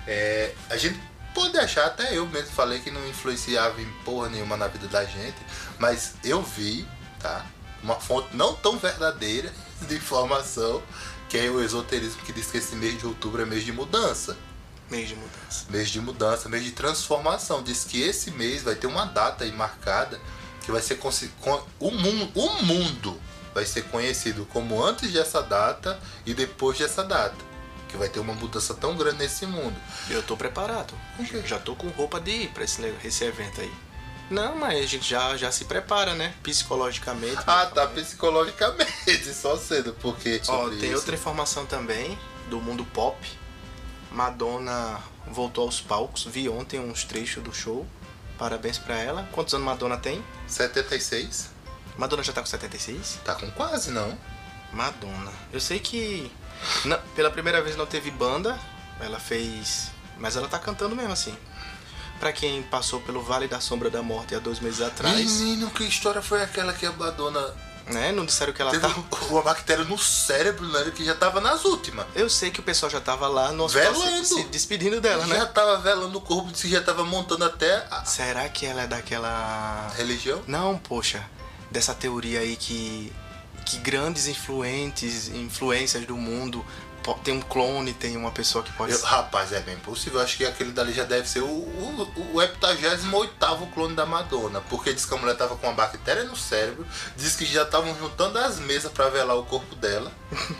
É, a gente pode achar, até eu mesmo falei que não influenciava em porra nenhuma na vida da gente, mas eu vi, tá? Uma fonte não tão verdadeira de informação, que é o esoterismo que diz que esse mês de outubro é mês de mudança. Mês de mudança. Mês de mudança, mês de transformação. Diz que esse mês vai ter uma data aí marcada que vai ser o mundo, o mundo vai ser conhecido como antes dessa data e depois dessa data. Que vai ter uma mudança tão grande nesse mundo. Eu tô preparado. Já tô com roupa de ir pra esse, esse evento aí. Não, mas a gente já, já se prepara, né? Psicologicamente. Ah, tá psicologicamente, só cedo, porque Ó, tem isso. outra informação também do mundo pop. Madonna voltou aos palcos. Vi ontem uns trechos do show. Parabéns pra ela. Quantos anos Madonna tem? 76? Madonna já tá com 76? Tá com quase, não. Madonna. Eu sei que não- pela primeira vez não teve banda. Ela fez. Mas ela tá cantando mesmo assim. Pra quem passou pelo Vale da Sombra da Morte há dois meses atrás, Menino, que história foi aquela que a Madonna né? Não disseram que ela teve tá. uma bactéria no cérebro, né? Que já tava nas últimas. Eu sei que o pessoal já tava lá no hospital se, Velando. se despedindo dela, já né? tava velando o corpo, já tava montando até a Será que ela é daquela. religião. Não, poxa, dessa teoria aí que que grandes influentes, influências do mundo tem um clone, tem uma pessoa que pode Eu- rapaz, é bem possível. Acho que aquele dali já deve ser o, o, o 88 clone da Madonna. Porque diz que a mulher tava com uma bactéria no cérebro. Diz que já estavam juntando as mesas pra velar o corpo dela.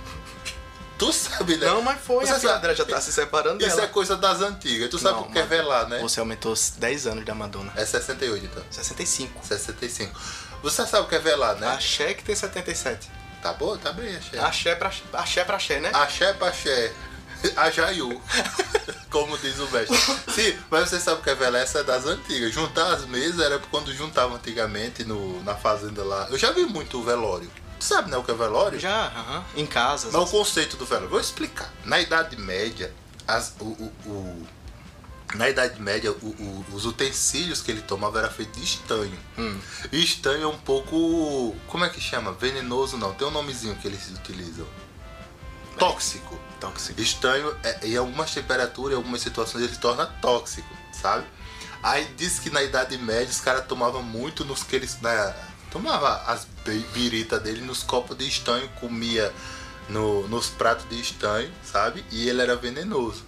tu sabe, né? Não, mas foi, Você a sabe- já tá se separando Isso dela. é coisa das antigas. Tu sabe o que é velar, né? Você aumentou 10 anos da Madonna. É 68, então. 65. 65. Você sabe o que é velar, né? Axé que tem 77. Tá bom, tá bem, axé. Axé pra, axé pra axé, né? Axé pra axé. Ajaiu. Como diz o mestre. Sim, mas você sabe o que é velar? Essa é das antigas. Juntar as mesas era quando juntavam antigamente no, na fazenda lá. Eu já vi muito o velório. Tu sabe, né, o que é velório? Já, aham. Em casa. Mas o conceito do velório. Vou explicar. Na Idade Média, as, o, o- o- na Idade Média, o- o- os utensílios que ele tomava era feito de estanho. Hum. E estanho é um pouco. Como é que chama? Venenoso não. Tem um nomezinho que eles utilizam. Tóxico. Tóxico. Estanho, é, em algumas temperaturas, em algumas situações, ele se torna tóxico, sabe? Aí diz que na Idade Média os caras tomavam muito nos que eles. Na, tomava as bi- birita dele nos copos de estanho, comia no- nos pratos de estanho, sabe? E ele era venenoso.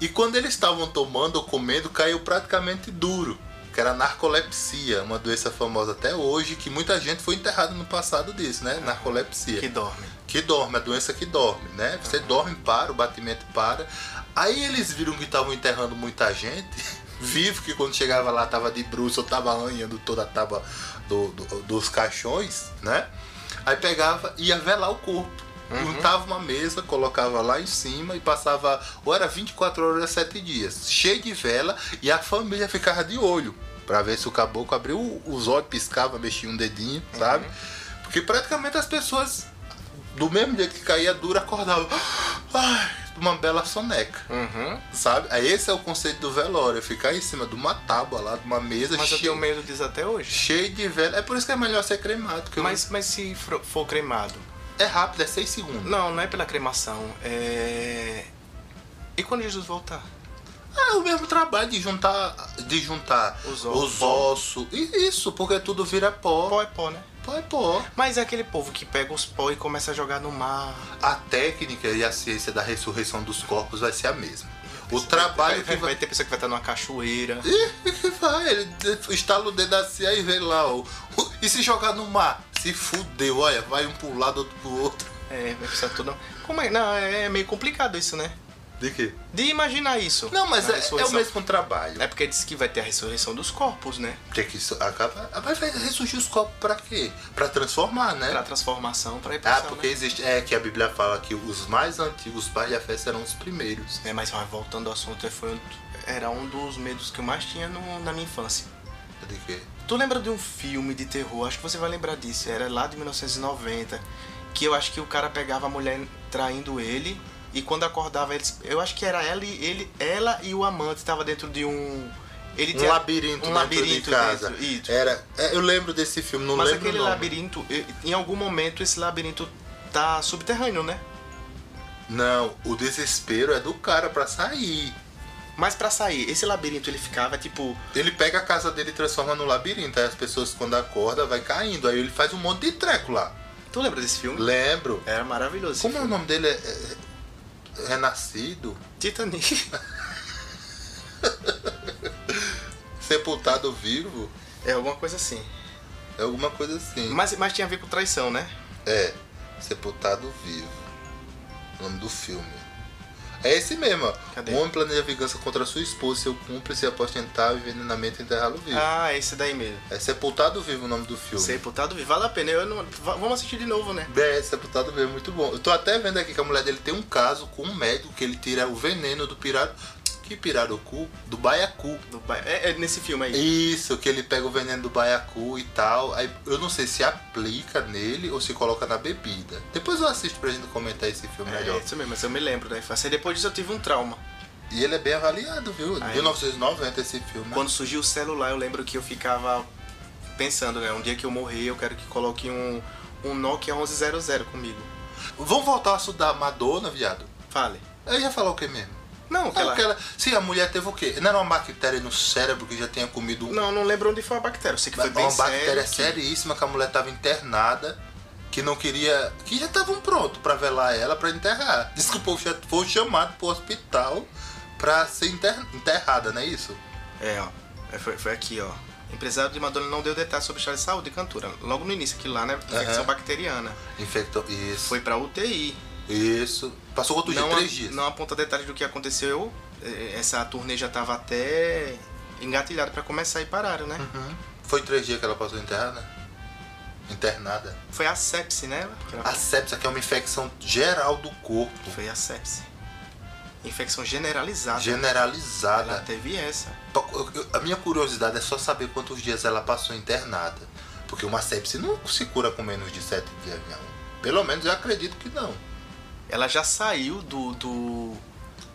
E quando eles estavam tomando ou comendo, caiu praticamente duro. Que era narcolepsia, uma doença famosa até hoje, que muita gente foi enterrada no passado disso, né? Narcolepsia Que dorme. que dorme, a doença que dorme, né? Você dorme, para, o batimento para. Aí eles viram que estavam enterrando muita gente, vivo, que quando chegava lá tava de bruxo, ou tava arranhando toda a tábua do- do- dos caixões, né? Aí pegava e ia velar o corpo. Juntava uma mesa, colocava lá em cima e passava, ou era 24 horas ou 7 dias, cheio de vela e a família ficava de olho pra ver se o caboclo abriu os olhos, piscava, mexia um dedinho, sabe? Porque praticamente as pessoas do mesmo jeito que caía duro, acordava. Ai, uma bela soneca. Uhum. Sabe? Aí esse é o conceito do velório, ficar em cima de uma tábua lá, de uma mesa Mas eu cheia, tenho medo disso até hoje. cheia de velho. É por isso que é melhor ser cremado, que Mas, mas se for cremado? É rápido, é 6 segundos. Não, não é pela cremação. É. E quando Jesus voltar? É o mesmo trabalho de juntar, de juntar Os os, ossos. E isso, porque tudo vira pó. Pó é pó, né? Pó é pó. Mas é aquele povo que pega os pó e começa a jogar no mar. A técnica e a ciência da ressurreição dos corpos vai ser a mesma. O trabalho vai, que vai, vai. ter pessoa que vai estar numa cachoeira. Que vai, ele estala o dedo assim aí vê lá. ó. E se jogar no mar? Se fudeu, olha, vai um pro lado, outro pro outro. É, vai precisar tudo. Como é? Não, é meio complicado isso, né? De quê? De imaginar isso. Não, mas é, é o mesmo trabalho. É porque diz que vai ter a ressurreição dos corpos, né? Tem que isso acaba. Mas vai ressurgir os corpos pra quê? Pra transformar, né? Pra transformação, pra ir Ah, porque né? existe. É que a Bíblia fala que os mais antigos pais da fé serão os primeiros. É, mas mas voltando ao assunto, foi, um- era um dos medos que eu mais tinha no- na minha infância. De quê? Tu lembra de um filme de terror? Acho que você vai lembrar disso. Era lá de 1990. Que eu acho que o cara pegava a mulher traindo ele. E quando acordava, eles, eu acho que era ela e ele, ela e o amante estava dentro de um. Ele Um labirinto um labirinto de casa. dentro. Era, é, eu lembro desse filme, não Mas lembro aquele labirinto, em algum momento esse labirinto tá subterrâneo, né? Não, o desespero é do cara pra sair. Mas pra sair, esse labirinto ele ficava tipo. Ele pega a casa dele e transforma no labirinto. Aí as pessoas, quando acordam, vai caindo. Aí ele faz um monte de treco lá. Tu lembra desse filme? Lembro. Era maravilhoso. Como é o nome dele? É- é Renascido? Titanic. Sepultado vivo? É alguma coisa assim. É alguma coisa assim. Mas, mas tinha a ver com traição, né? É, Sepultado Vivo. O nome do filme. É esse mesmo, ó. Cadê? O homem planeja vingança contra sua esposa, seu cúmplice após tentar o envenenamento e enterrá-lo vivo. Ah, esse daí mesmo. É Sepultado Vivo o nome do filme. Sepultado vivo. Vale a pena. Eu não... va- Vamos assistir de novo, né? É, Sepultado Vivo, muito bom. Eu tô até vendo aqui que a mulher dele tem um caso com um médico que ele tira o veneno do pirado. Que pirarucu? Do baiacu. Do ba- É, é nesse filme aí. Isso, que ele pega o veneno do baiacu e tal. Aí eu não sei se aplica nele ou se coloca na bebida. Depois eu assisto pra gente comentar esse filme É, melhor. isso mesmo, mas eu me lembro da infância. Depois disso eu tive um trauma. E ele é bem avaliado, viu? Aí. 1990 esse filme. Quando surgiu o celular, eu lembro que eu ficava pensando, né? Um dia que eu morrer, eu quero que coloque um, um Nokia 1100 comigo. Vamos voltar assunto da Madonna, viado. Fale. Eu ia falar o que mesmo? Não, aquela... que ela... Sim, a mulher teve o quê? Não era uma bactéria no cérebro que já tinha comido Não, não lembro onde foi a bactéria. Eu sei que foi bem uma bactéria que- seríssima que a mulher tava internada, que não queria. que já estavam prontos pra velar ela pra enterrar. Diz que o povo já foi chamado pro hospital pra ser enterrada, não é isso? É, ó. É, Foi, foi aqui, ó. Empresário de Madonna não deu detalhes sobre o estado de saúde e cantora. Logo no início, aquilo lá, né? Infecção Aham. bacteriana. Infectou. Isso. Foi pra UTI. Isso. Passou outro dia, não, três a- dias. não aponta detalhes do que aconteceu. É, Essa turnê já tava até engatilhada pra começar e pararam, né? Uhum. Foi três dias que ela passou enterrada? Internada. Foi a sepse, né? ela- A sepsia, que é uma infecção geral do corpo. Foi a sepse. Infecção generalizada. Ela Generalizada. teve essa. A minha curiosidade é só saber quantos dias ela passou internada. Porque uma sepse não se cura com menos de sete dias, não. Pelo menos eu acredito que não. Ela já saiu do, do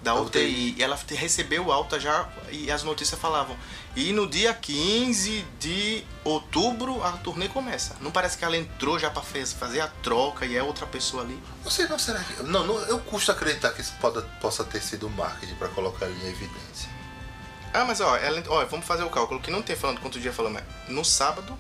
da UTI. UTI. E ela recebeu alta já e as notícias falavam. E no dia 15 de outubro a turnê começa. Não parece que ela entrou já pra fez- fazer a troca e é outra pessoa ali. Não sei, não será que. Não, não eu custo acreditar que isso pode, possa ter sido marketing pra colocar em evidência. Ah, mas ó, ela, ó, vamos fazer o cálculo que não tem falando quanto dia falando, mas no sábado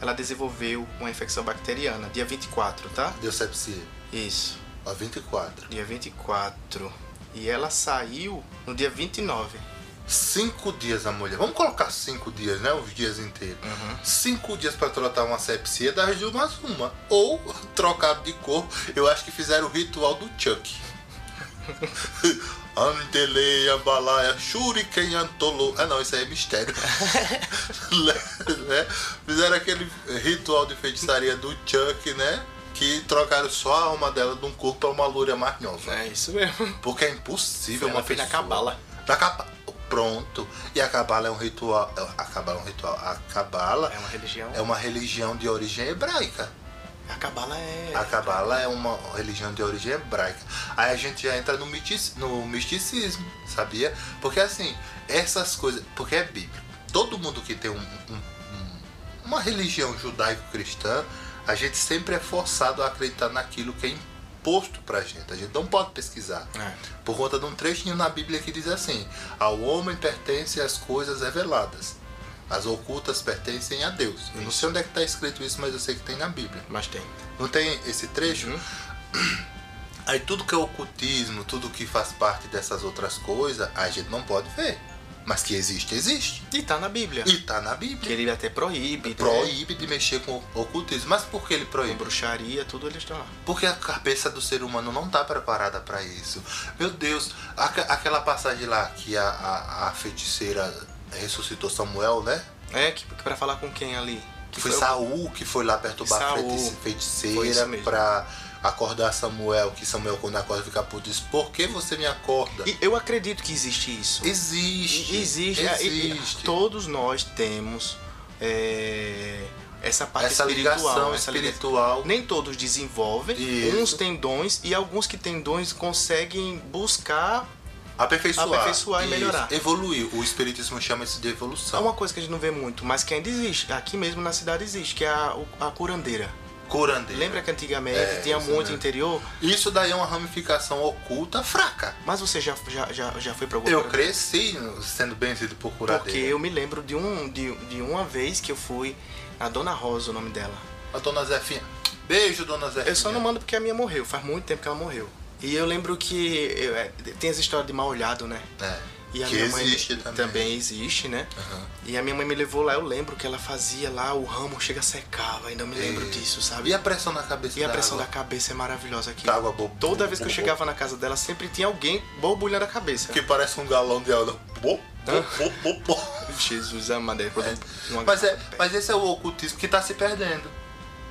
ela desenvolveu uma infecção bacteriana, dia 24, tá? Deu sepsia. Isso, Ó, 24. dia 24. E ela saiu no dia 29. Cinco dias a mulher. Vamos colocar cinco dias, né? Os dias inteiros. Uhum. Cinco dias pra tratar uma sepsia das duas uma. Ou trocado de corpo. Eu acho que fizeram o ritual do Chuck. Anteleia, balaia, shuriken, antolo. Ah não, isso aí é mistério. né? Fizeram aquele ritual de feitiçaria do Chuck, né? Que trocaram só a alma dela de um corpo pra uma loura marnhosa. É isso mesmo. Porque é impossível Ela uma fez na pessoa... cabala. Na caba... Pronto. E a cabala é um ritual... A cabala é um ritual. A cabala É uma religião. é uma religião de origem hebraica. A cabala é. A cabala é uma religião de origem hebraica. Aí a gente já entra no, mitic, no misticismo, sabia? Porque assim, essas coisas. Porque é bíblico. Todo mundo que tem um, um, uma religião judaico-cristã, a gente sempre é forçado a acreditar naquilo que é imposto pra gente. A gente não pode pesquisar. É. Por conta de um trechinho na Bíblia que diz assim: Ao homem pertencem as coisas reveladas. As ocultas pertencem a Deus. Eu não sei onde é que está escrito isso, mas eu sei que tem na Bíblia. Mas tem. Não tem esse trecho? Uhum. Aí tudo que é ocultismo, tudo que faz parte dessas outras coisas, a gente não pode ver. Mas que existe, existe. E tá na Bíblia. E tá na Que Bíblia. ele até proíbe. né? Proíbe de mexer com ocultismo. Mas por que ele Com proíbe? bruxaria, tudo eles estão lá. Porque a cabeça do ser humano não tá preparada para isso. Meu Deus, aque- aquela passagem lá que a, a, a feiticeira ressuscitou Samuel, né? É, que, que pra falar com quem ali? Que foi o- Saul que foi lá perturbar a Saul. Foi feiticeira pra acordar Samuel, que Samuel quando acorda fica puto diz, por que você me acorda? E eu acredito que existe isso. Existe. Existe. é, Existe. todos nós temos é, essa parte Essa espiritual. ligação essa ligação. espiritual. Nem todos desenvolvem, Isso. uns têm dons e alguns que têm dons conseguem buscar. Aperfeiçoar. Aperfeiçoar e melhorar. Evoluir. O espiritismo chama isso de É evolução. uma coisa que a gente não vê muito, mas que ainda existe. Aqui mesmo na cidade existe, que é a, a curandeira. Curandeira. Lembra que antigamente É, tinha muito interior? Isso daí é uma ramificação oculta fraca. Mas você já, já, já, já foi pra Eu cresci sendo benzido por curadeira. Porque eu me lembro de, um, de, de uma vez que eu fui na Dona Rosa, o nome dela. A dona Zefinha. Beijo, dona Zefinha. Eu só não mando porque a minha morreu, faz muito tempo que ela morreu. E eu lembro que eu- é, tem essa história de mal olhado, né? É. E a que minha mãe existe também. existe, né? Aham. E a minha mãe me levou lá, eu lembro que ela fazia lá, o ramo chega secava, ainda me lembro E- disso, sabe? E a pressão na cabeça E a pressão água? da cabeça é maravilhosa aqui. Água bo- Toda vez que eu chegava na casa dela, sempre tinha alguém borbulhando a cabeça. Que parece um galão de água. Bo. Jesus amado. é uma Mas, é, mas esse é o ocultismo que tá se perdendo.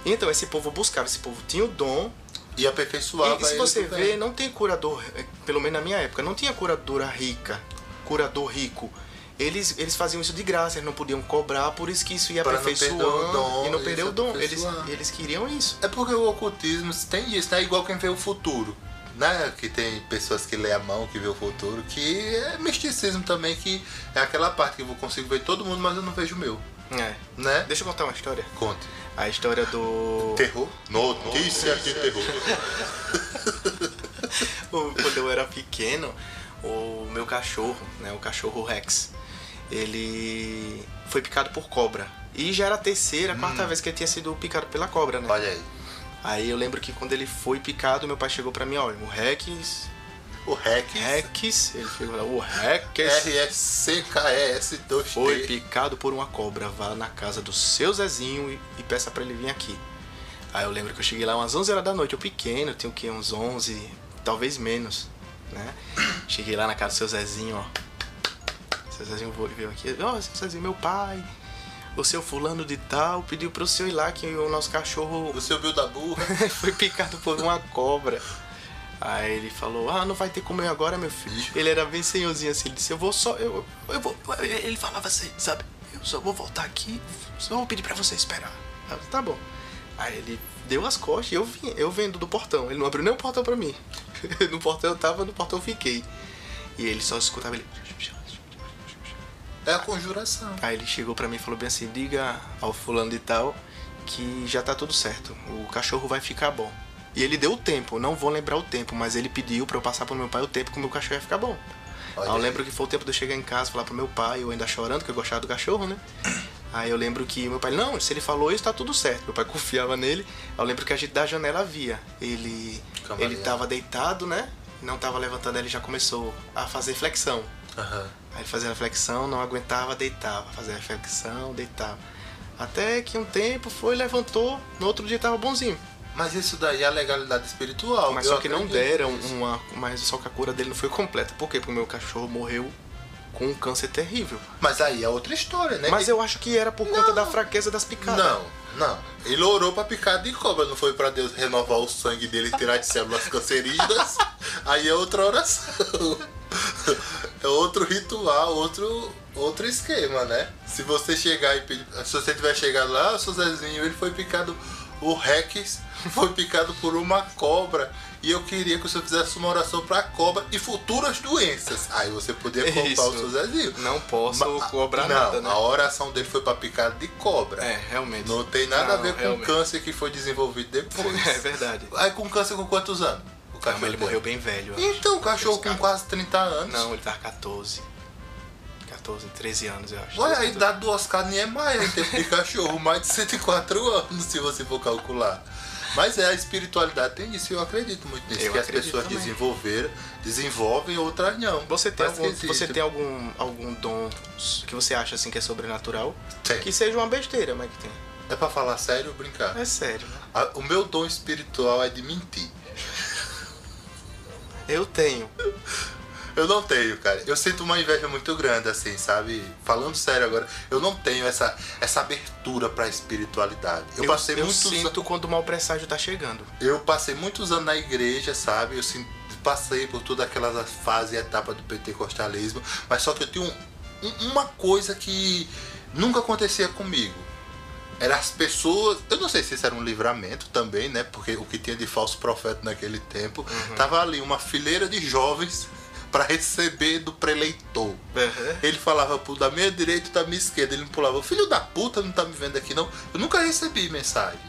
Então, esse povo buscava, esse povo tinha o dom. E aperfeiçoava E, se você vê, não tem curador, eh, pelo menos na minha época, não tinha curadora rica, curador rico. Eles, eles faziam isso de graça, eles não podiam cobrar, por isso que isso ia Pra não aperfeiçoando dom, e não perder o dom. Eles, eles queriam isso. É porque o ocultismo tem isso, né? Igual quem vê o futuro. Né? Que tem pessoas que lê a mão, que vê o futuro, que é misticismo também, que é aquela parte que eu consigo ver todo mundo, mas eu não vejo o meu. É. Né? Deixa eu contar uma história. Conte. A história do. Terror? Notícia de terror. Quando eu era pequeno, o meu cachorro, né, o cachorro Rex, ele foi picado por cobra. E já era a terceira, a quarta vez que ele tinha sido picado pela cobra, né? Olha aí. Aí eu lembro que quando ele foi picado, meu pai chegou pra mim, olha, o Rex, O Rex. Rex, ele lá, o Rex R-S-C-K-E-S 2 foi picado por uma cobra, vá na casa do seu Zezinho e, e peça pra ele vir aqui. Aí eu lembro que eu cheguei lá umas 11 horas da noite, eu pequeno, eu tinha o quê? Uns 11, talvez menos, né? Cheguei lá na casa do seu Zezinho, ó. Seu Zezinho veio aqui, ó, seu Zezinho, meu pai, o seu fulano de tal pediu pro senhor ir lá que o nosso cachorro O seu Bill da Burra. foi picado por uma cobra. Aí ele falou, ah, não vai ter como eu agora, meu filho. Ele era bem senhorzinho assim, ele disse, eu vou só, eu, eu vou. Ele falava assim, sabe? Eu só vou voltar aqui, só vou pedir pra você esperar. Eu, tá bom. Aí ele deu as costas e eu vim, eu vendo do portão. Ele não abriu nem o portão pra mim. no portão eu tava, no portão eu fiquei. E ele só escutava ele. É a conjuração. Aí ele chegou pra mim e falou bem assim: diga ao fulano de tal que já tá tudo certo, o cachorro vai ficar bom. E ele deu o tempo, não vou lembrar o tempo, mas ele pediu pra eu passar pro meu pai o tempo que o meu cachorro ia ficar bom. Olha Aí eu lembro que foi o tempo de eu chegar em casa, falar pro meu pai, eu ainda chorando, que eu gostava do cachorro, né? Aí eu lembro que meu pai, não, se ele falou isso, tá tudo certo. Meu pai confiava nele. Eu lembro que a gente da janela via. Ele, Cambaleando. ele tava deitado, né? Não tava levantando, ele já começou a fazer flexão. Aham. Aí ele fazia a flexão, não aguentava, deitava. Fazia a flexão, deitava. Até que um tempo foi, levantou, no outro dia tava bonzinho. Mas isso daí é a legalidade espiritual. Mas só que não deram uma. Mas só que a cura dele não foi completa. Por quê? Porque o meu cachorro morreu com um câncer terrível. Mas aí é outra história, né? Mas eu acho que era por conta Não. da fraqueza das picadas. Não, não. Ele orou pra picada de cobra, não foi pra Deus renovar o sangue dele e tirar de células cancerígenas. Aí é outra oração. É outro ritual, outro, outro esquema, né? Se você chegar e pedir. Se você tiver chegado lá, seu Zezinho, ele foi picado o Rex foi picado por uma cobra e eu queria que você fizesse uma oração pra cobra e futuras doenças. Aí você podia comprar Isso. o seu Zezinho. Não posso Ma- cobrar não, nada, né? a oração dele foi pra picada de cobra. É, realmente. Não tem nada a Não, ver com realmente. câncer que foi desenvolvido depois. É verdade. Aí com câncer com quantos anos? O Não, cachorro mas ele morreu bem velho. Então, o cachorro com quase 30 anos. Não, ele tava 14. 14, 13 anos, eu acho. Olha, a 13, 14. idade do Oscar Niemeyer em tempo de cachorro, mais de 104 anos, se você for calcular. Mas é, a espiritualidade tem isso, eu acredito muito nisso. Eu que as pessoas também. desenvolveram, desenvolvem, outras não. Você tem, algum, você tem algum, algum dom que você acha assim que é sobrenatural? Tem. Que seja uma besteira, mas que tem. É pra falar sério ou brincar? É sério, né? O meu dom espiritual é de mentir. Eu tenho. Eu não tenho, cara. Eu sinto uma inveja muito grande, assim, sabe? Falando sério agora, eu não tenho essa, essa abertura pra espiritualidade. Eu, passei eu muitos sinto quando o mau presságio tá chegando. Eu passei muitos anos na igreja, sabe? Eu sim- passei por toda aquela fase e etapa do pentecostalismo, mas só que eu tinha um- um- uma coisa que nunca acontecia comigo. Era as pessoas. Eu não sei se isso era um livramento também, né? Porque o que tinha de falso profeta naquele tempo. Tava ali uma fileira de jovens para receber do preleitor. Ele falava pro da minha direita e da minha esquerda. Ele me pulava, filho da puta, não tá me vendo aqui não. Eu nunca recebi mensagem,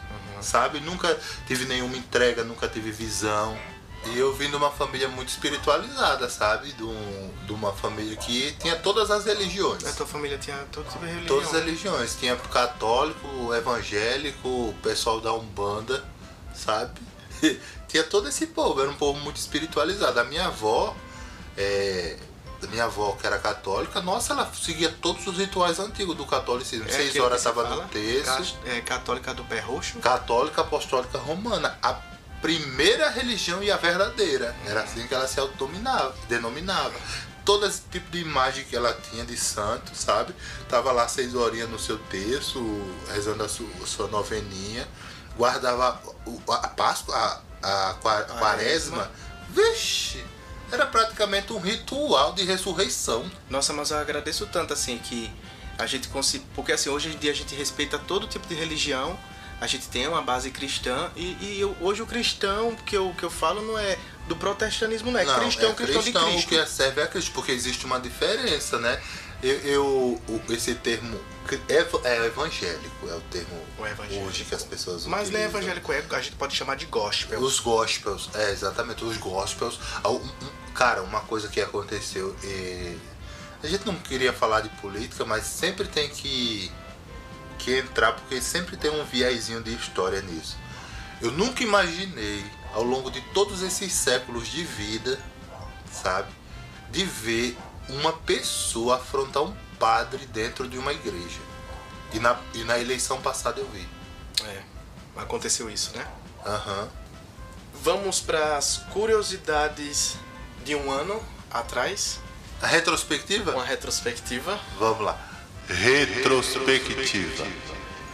sabe? Nunca tive nenhuma entrega, nunca tive visão. E eu vim de uma família muito espiritualizada, sabe? De, um- de uma família que tinha todas as religiões. A tua família tinha tipo de religião. Todas as religiões. Tinha católico, evangélico, pessoal da Umbanda, sabe? Tinha todo esse povo, era um povo muito espiritualizado. A minha avó, é, a minha avó que era católica, nossa, ela seguia todos os rituais antigos do catolicismo. É Seis horas estava no terço. Cas- é, católica do pé roxo. Católica Apostólica Romana. A primeira religião e a verdadeira. Era assim que ela se autodominava, denominava. Todo esse tipo de imagem que ela tinha de santo, sabe? Tava lá seis horinhas no seu terço, rezando a sua, a sua noveninha. Guardava a Páscoa, a, a qua- quaresma. Vixe! Era praticamente um ritual de ressurreição. Nossa, mas eu agradeço tanto assim que a gente consegue. Porque assim, hoje em dia a gente respeita todo tipo de religião, a gente tem uma base cristã, e, e eu- hoje o cristão que eu, que eu falo não é do protestantismo, não é Não, cristão, é cristão, de cristão, Cristo. o que serve a Cristo, porque existe uma diferença, né? Eu, eu- esse termo é evangélico, é o termo O hoje que as pessoas Mas não é evangélico, é, a gente pode chamar de gospel. Os gospels, é exatamente, os gospels. Cara, uma coisa que aconteceu, e a gente não queria falar de política, mas sempre tem que, que entrar, porque sempre tem um viésinho de história nisso. Eu nunca imaginei, ao longo de todos esses séculos de vida, sabe, de ver uma pessoa afrontar um padre dentro de uma igreja. E na, e na eleição passada eu vi. É, aconteceu isso, né? Aham. Vamos para as curiosidades de um ano atrás, A retrospectiva? uma retrospectiva. Vamos lá. Retrospectiva.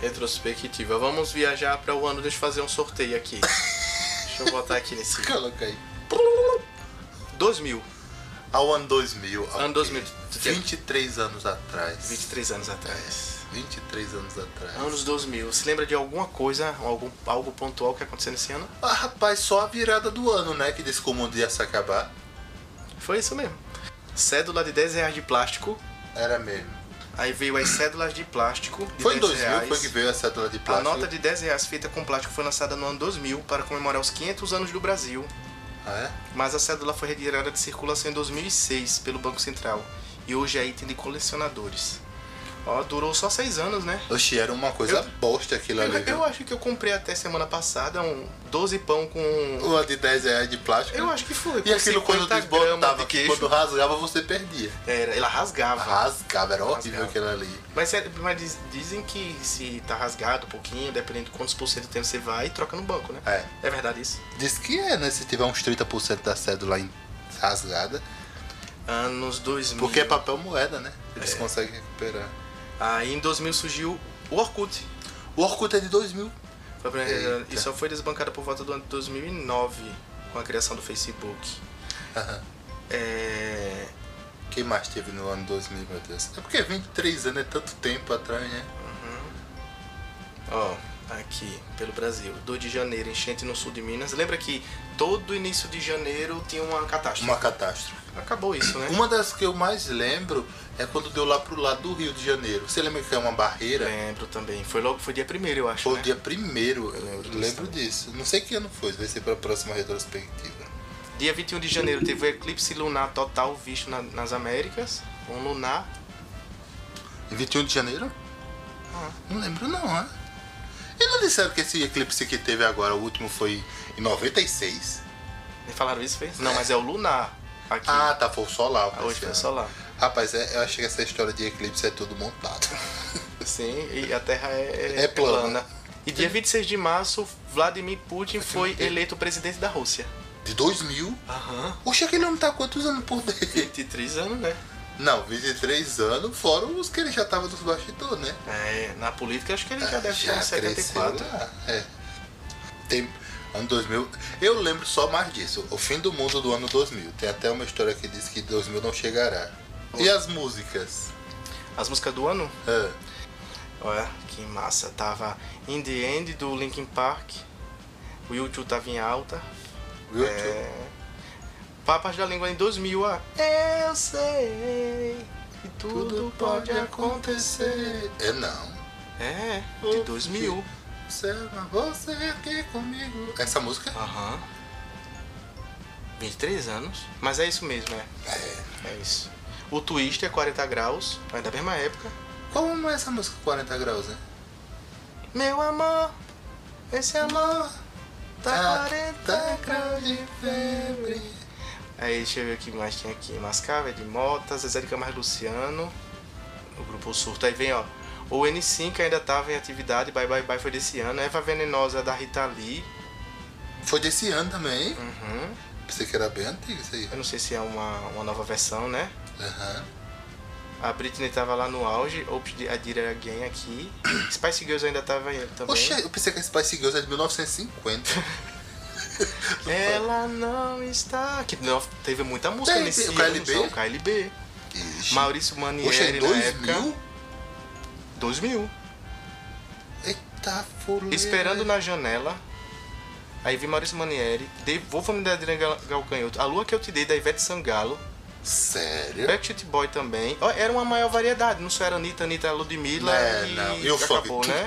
Retrospectiva. Vamos viajar para o ano. Deixa eu fazer um sorteio aqui. Deixa eu botar aqui nesse. Coloca aí. 2000. Ao ano 2000. Ano ok. 2000. 23 anos atrás. 23 anos atrás. 23 anos atrás. Anos 2000. Se lembra de alguma coisa, algum, algo pontual que aconteceu nesse ano? Ah, rapaz, só a virada do ano, né? Que disse que o mundo ia se acabar. Foi isso mesmo. Cédula de 10 reais de plástico. Era mesmo. Aí veio as cédulas de plástico. De Foi em 10 2000 reais. foi que veio a cédula de A plástico. nota de 10 reais feita com plástico foi lançada no ano 2000 para comemorar os 500 anos do Brasil. Ah, é? Mas a cédula foi retirada de circulação em 2006 pelo Banco Central. E hoje é item de colecionadores. Ó, durou só 6 anos, né? Oxi, era uma coisa Eu- bosta aquilo ali. Eu, eu acho que eu comprei até semana passada um 12 pão com. Uma de 10 reais de plástico. Eu acho que foi. E aquilo quando 50 gramas desbotava, de quando rasgava você perdia. Era, ela rasgava. Rasgava, era horrível Rasgava. aquilo ali. Mas, mas diz- dizem que se tá rasgado um pouquinho, dependendo de quantos por cento tem, você vai troca no banco, né? É. É verdade isso? Diz que é, né? Se tiver uns 30% da cédula rasgada. Anos 2000. Porque é papel moeda, né? Eles É. conseguem recuperar. Aí em 2000 surgiu o Orkut. O Orkut é de 2000. Foi pra- Eita. E só foi desbancada por volta do ano de 2009, com a criação do Facebook. Aham. É... Quem mais teve no ano 2000, meu Deus? É porque 23 anos é tanto tempo atrás, né? Ó, aqui pelo Brasil. 2 de janeiro, enchente no sul de Minas. Lembra que todo início de janeiro tinha uma catástrofe? Uma catástrofe. Acabou isso, né? Uma das que eu mais lembro é quando deu lá pro lado do Rio de Janeiro. Você lembra que é uma barreira? Lembro também. Foi logo, foi dia primeiro, eu acho. Foi né? dia primeiro, eu lembro disso lembro disso. Não sei que ano foi, vai ser pra próxima retrospectiva. Dia 21 de janeiro teve o eclipse lunar total visto na- nas Américas. Um lunar. Em 21 de janeiro? Ah. Não lembro não, é? Disseram que esse eclipse que teve agora, o último foi em 96? Me falaram isso, fez? Não, mas é o lunar. Aqui. Ah, tá, foi o solar. Ah, hoje foi ano. solar. Rapaz, é, eu acho que essa história de eclipse é tudo montado. Sim, e a Terra é, É plana. E dia 26 de março, Vladimir Putin foi eleito presidente da Rússia. De 2000? Aham. Oxe, aquele homem tá há quantos anos por dentro? 23 anos, né? Não, 23 anos, fora os que ele já tava nos bastidores, né? É, na política acho que ele já deve ter já uns 74. cresceu lá, É. Tem ano 2000. Eu lembro só mais disso. O fim do mundo do ano 2000. Tem até uma história que diz que 2000 não chegará. E as músicas? As músicas do ano? É. Olha, que massa. Tava In The End do Linkin Park. O YouTube tava em alta. Viu? É... Papas da Língua em 2000, ah. Eu sei que tudo, pode acontecer. É não. É, de 2000. Você, você aqui comigo. Essa música? Aham. 23 anos. Mas é isso mesmo, é. É. É isso. O Twister, 40 graus. É da mesma época. Como é essa música 40 graus, né? Meu amor, esse amor tá 40 tá graus. de febre. Aí deixa eu ver o que mais tinha aqui. Mascava de Motas, Zezé de Camargo Luciano. O grupo Surto. Aí vem, ó. O N5 ainda tava em atividade. Bye Bye Bye foi desse ano. Eva Venenosa da Rita Lee. Foi desse ano também. Uhum. Pensei que era bem antigo isso aí. Eu não sei se é uma, uma nova versão, né? Aham. A Britney tava lá no auge. Oops, Did It Again aqui. Spice Girls ainda tava aí também. Oxe, eu pensei que a Spice Girls é de 1950. Ela não está. Que não, teve muita música Tem, nesse tem o ano, KLB? só o KLB. Ixi. Maurício Manieri é na 2000? época. 2000. Eita, fuleira. Esperando na janela. Aí vi Maurício Manieri. Devolva-me da Adriana Gal- Galcanhoto. A lua que eu te dei da Ivete Sangalo. Sério? Backstreet Boy também. Era uma maior variedade. Não só era Anitta, Anitta, Ludmilla É, e, não. E o funk? acabou, né?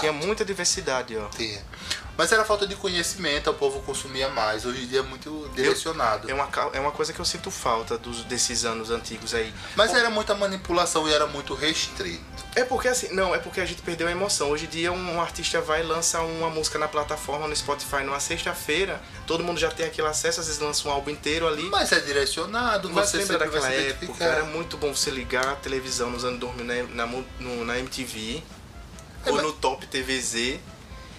Tinha muita diversidade, ó. Tinha. Mas era falta de conhecimento, o povo consumia mais. Hoje em dia é muito direcionado. É uma, é uma coisa que eu sinto falta dos, desses anos antigos aí. Mas era muita manipulação e era muito restrito. É porque assim, não, é porque a gente perdeu a emoção. Hoje em dia um artista vai e lança uma música na plataforma, no Spotify, numa sexta-feira, todo mundo já tem aquele acesso, às vezes lança um álbum inteiro ali. Mas é direcionado, Mas você lembra daquela época? Era muito bom você ligar a televisão nos anos 2000 na, na, no- na MTV É, ou mas- no Top TVZ.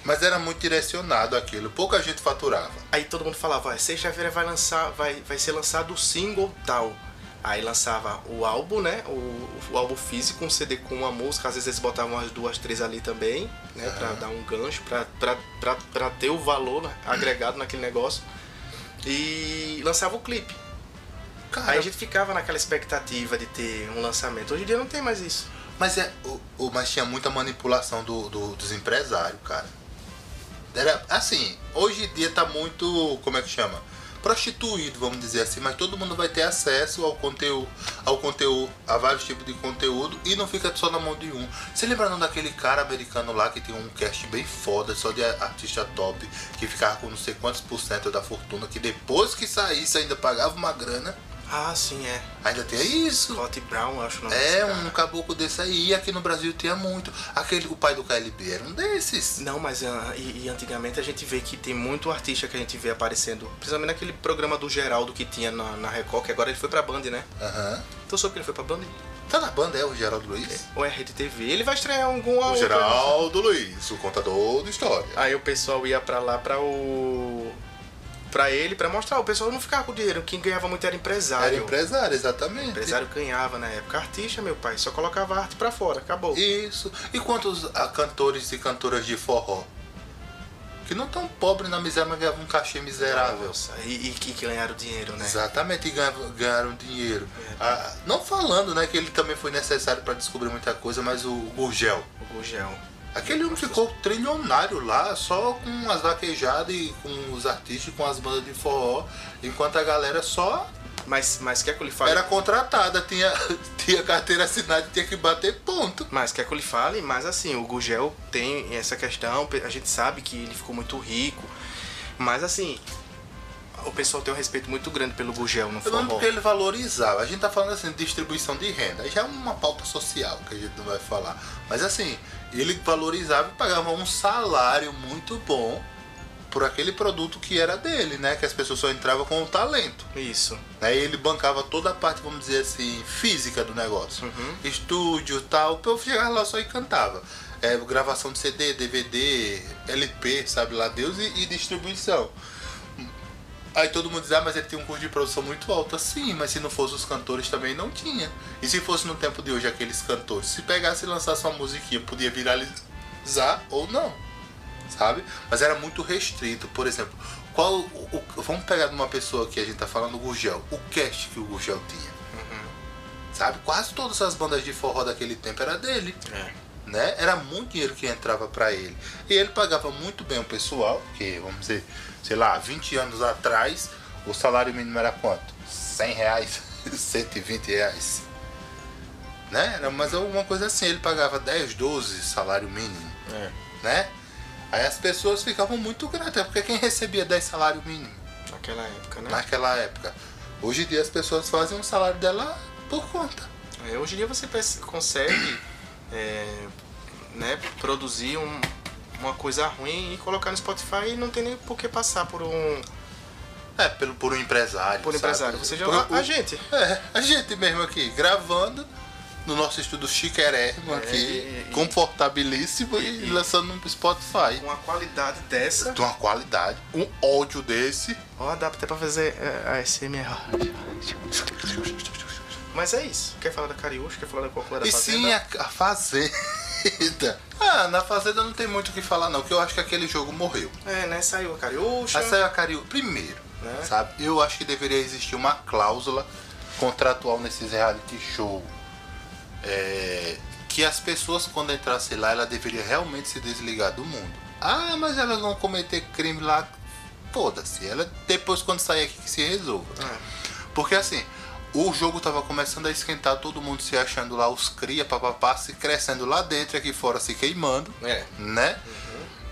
Mas era muito direcionado aquilo, pouca gente faturava. Aí todo mundo falava, "Ó, sexta-feira vai lançar, vai, vai ser lançado o single tal. Aí lançava o álbum, né? O, o álbum físico, um CD com uma música, às vezes eles botavam as duas, três ali também, né? Pra dar um gancho, pra, pra, pra, pra ter o valor né, agregado naquele negócio. E lançava o clipe. Cara, Aí a gente ficava naquela expectativa de ter um lançamento. Hoje em dia não tem mais isso. mas, é, o, o- mas tinha muita manipulação do, do- dos empresários, cara. Era assim, hoje em dia tá muito, como é que chama? Prostituído, vamos dizer assim, mas todo mundo vai ter acesso ao conteúdo, ao conteúdo, a vários tipos de conteúdo e não fica só na mão de um. Você lembrando daquele cara americano lá que tinha um cast bem foda, só de artista top, que ficava com não sei quantos por cento da fortuna, que depois que saísse ainda pagava uma grana. Ah, sim, é. Ainda tem isso. Scott Brown, acho o nome É, um caboclo desse aí. E aqui no Brasil tinha muito. Aquele, o pai do KLB era um desses. Não, mas ah, e, e antigamente a gente vê que tem muito artista que a gente vê aparecendo, principalmente naquele programa do Geraldo que tinha na, na Record, que agora ele foi pra Band, né? Aham. Então soube que ele foi pra Band? Tá na banda, é o Geraldo Luiz? Ou é Rede TV? Ele vai estrear alguma O outra- Geraldo Luiz, o contador de história. Aí o pessoal ia pra lá pra o. pra ele, pra mostrar. O pessoal não ficava com dinheiro. Quem ganhava muito era empresário. Era empresário, exatamente. O empresário ganhava na época. Artista, meu pai, só colocava arte pra fora, acabou. Isso. E quantos ah, cantores e cantoras de forró? Que não tão pobres na miséria, mas ganhavam um cachê miserável. Nossa, e, e que ganharam dinheiro, né? Exatamente, e ganhavam, ganharam dinheiro. Ah, não falando, né, que ele também foi necessário para descobrir muita coisa, mas o Gurgel. O Gugel. Aquele homem ficou trilionário lá, só com as vaquejadas e com os artistas, com as bandas de forró, enquanto a galera só Mas, mas quer que eu lhe fale? era contratada, tinha, tinha carteira assinada e tinha que bater ponto. Mas quer que eu lhe fale? Mas assim, o Gugel tem essa questão, a gente sabe que ele ficou muito rico. Mas assim, o pessoal tem um respeito muito grande pelo Gugel no forró. que ele valorizava. A gente tá falando assim distribuição de renda. Já é uma pauta social que a gente não vai falar. Mas assim, ele valorizava e pagava um salário muito bom por aquele produto que era dele, né? Que as pessoas só entravam com o talento. Isso. E ele bancava toda a parte, vamos dizer assim, física do negócio. Uhum. Estúdio tal. Povo chegava lá só e cantava. É, gravação de CD, DVD, LP, sabe lá Deus, e, e distribuição. Aí todo mundo diz, ah, mas ele tem um custo de produção muito alto. Sim, mas se não fosse os cantores também não tinha. E se fosse no tempo de hoje aqueles cantores, se pegasse e lançasse uma musiquinha, podia viralizar ou não. Sabe? Mas era muito restrito. Por exemplo, qual o, o- vamos pegar de uma pessoa que a gente tá falando, o Gurgel. O cast que o Gurgel tinha. Sabe? Quase todas as bandas de forró daquele tempo era dele É. né? Era muito dinheiro que entrava para ele. E ele pagava muito bem o pessoal, que vamos dizer, sei lá, 20 anos atrás, o salário mínimo era quanto? 100 reais, 120 reais. Né? Era mais alguma coisa assim, ele pagava 10, 12 salário mínimo, É. né? Aí as pessoas ficavam muito gratas, porque quem recebia 10 salário mínimo Naquela época, né? naquela época? Hoje em dia as pessoas fazem o salário dela por conta. É, hoje em dia você consegue é, né, produzir um- uma coisa ruim e colocar no Spotify e não tem nem por que passar por um. É, pelo, por um empresário. Por sabe? empresário. Você já. Por- a, gente. É, a gente mesmo aqui, gravando no nosso estúdio chiquérrimo É, aqui, e- e- confortabilíssimo e, e- lançando no Spotify. Com uma qualidade dessa. De uma qualidade, um áudio desse. Ó, dá até pra fazer é, a SMR. Mas é isso. Quer falar da Cariúcha? Quer falar da qual da e Fazenda? sim, a, a Fazenda. Ah, na Fazenda não tem muito o que falar não, que eu acho que aquele jogo morreu. É, né? Saiu a Cariúcha. Aí saiu a Cariú. Primeiro, Né? sabe? Eu acho que deveria existir uma cláusula contratual nesses reality show. é, que as pessoas, quando entrassem lá, ela deveria realmente se desligar do mundo. Ah, mas elas vão cometer crime lá. Foda-se. Ela depois, quando sair aqui, que se resolva. É. Porque assim, o jogo tava começando a esquentar, todo mundo se achando lá, os cria, papapá, se crescendo lá dentro e aqui fora se queimando É. né?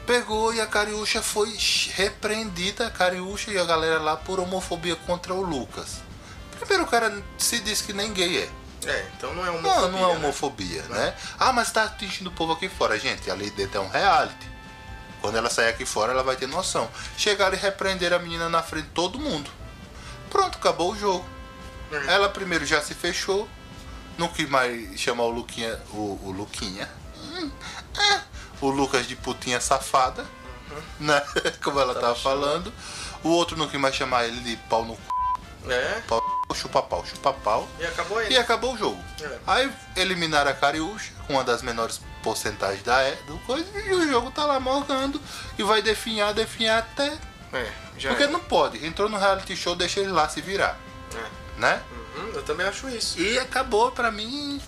Pegou e a Cariúcha foi repreendida, a Cariúcha e a galera lá por homofobia contra o Lucas. Primeiro o cara se diz que nem gay é. É, então não é homofobia. Não, não é né? homofobia, né? Ah, mas tá atingindo o povo aqui fora, gente. Ali dentro é um reality. Quando ela sair aqui fora, ela vai ter noção. Chegaram e repreenderam a menina na frente de todo mundo. Pronto, acabou o jogo. Ela primeiro já se fechou. Não quis mais chamar o Luquinha. O, o Luquinha. Hum, é, o Lucas de putinha safada. Uhum. Né? Como ela Tá tava falando. O outro não quis mais chamar ele de pau no c... É. pau, chupa pau, chupa pau. E acabou aí. E acabou o jogo. É. Aí eliminaram a Cariúcha, com uma das menores porcentagens da é- do coisa, e o jogo tá lá morgando e vai definhar, definhar até. É, já Porque é. não pode. Entrou no reality show, deixa ele lá se virar. É. Né? Uhum, eu também acho isso. E acabou, pra mim,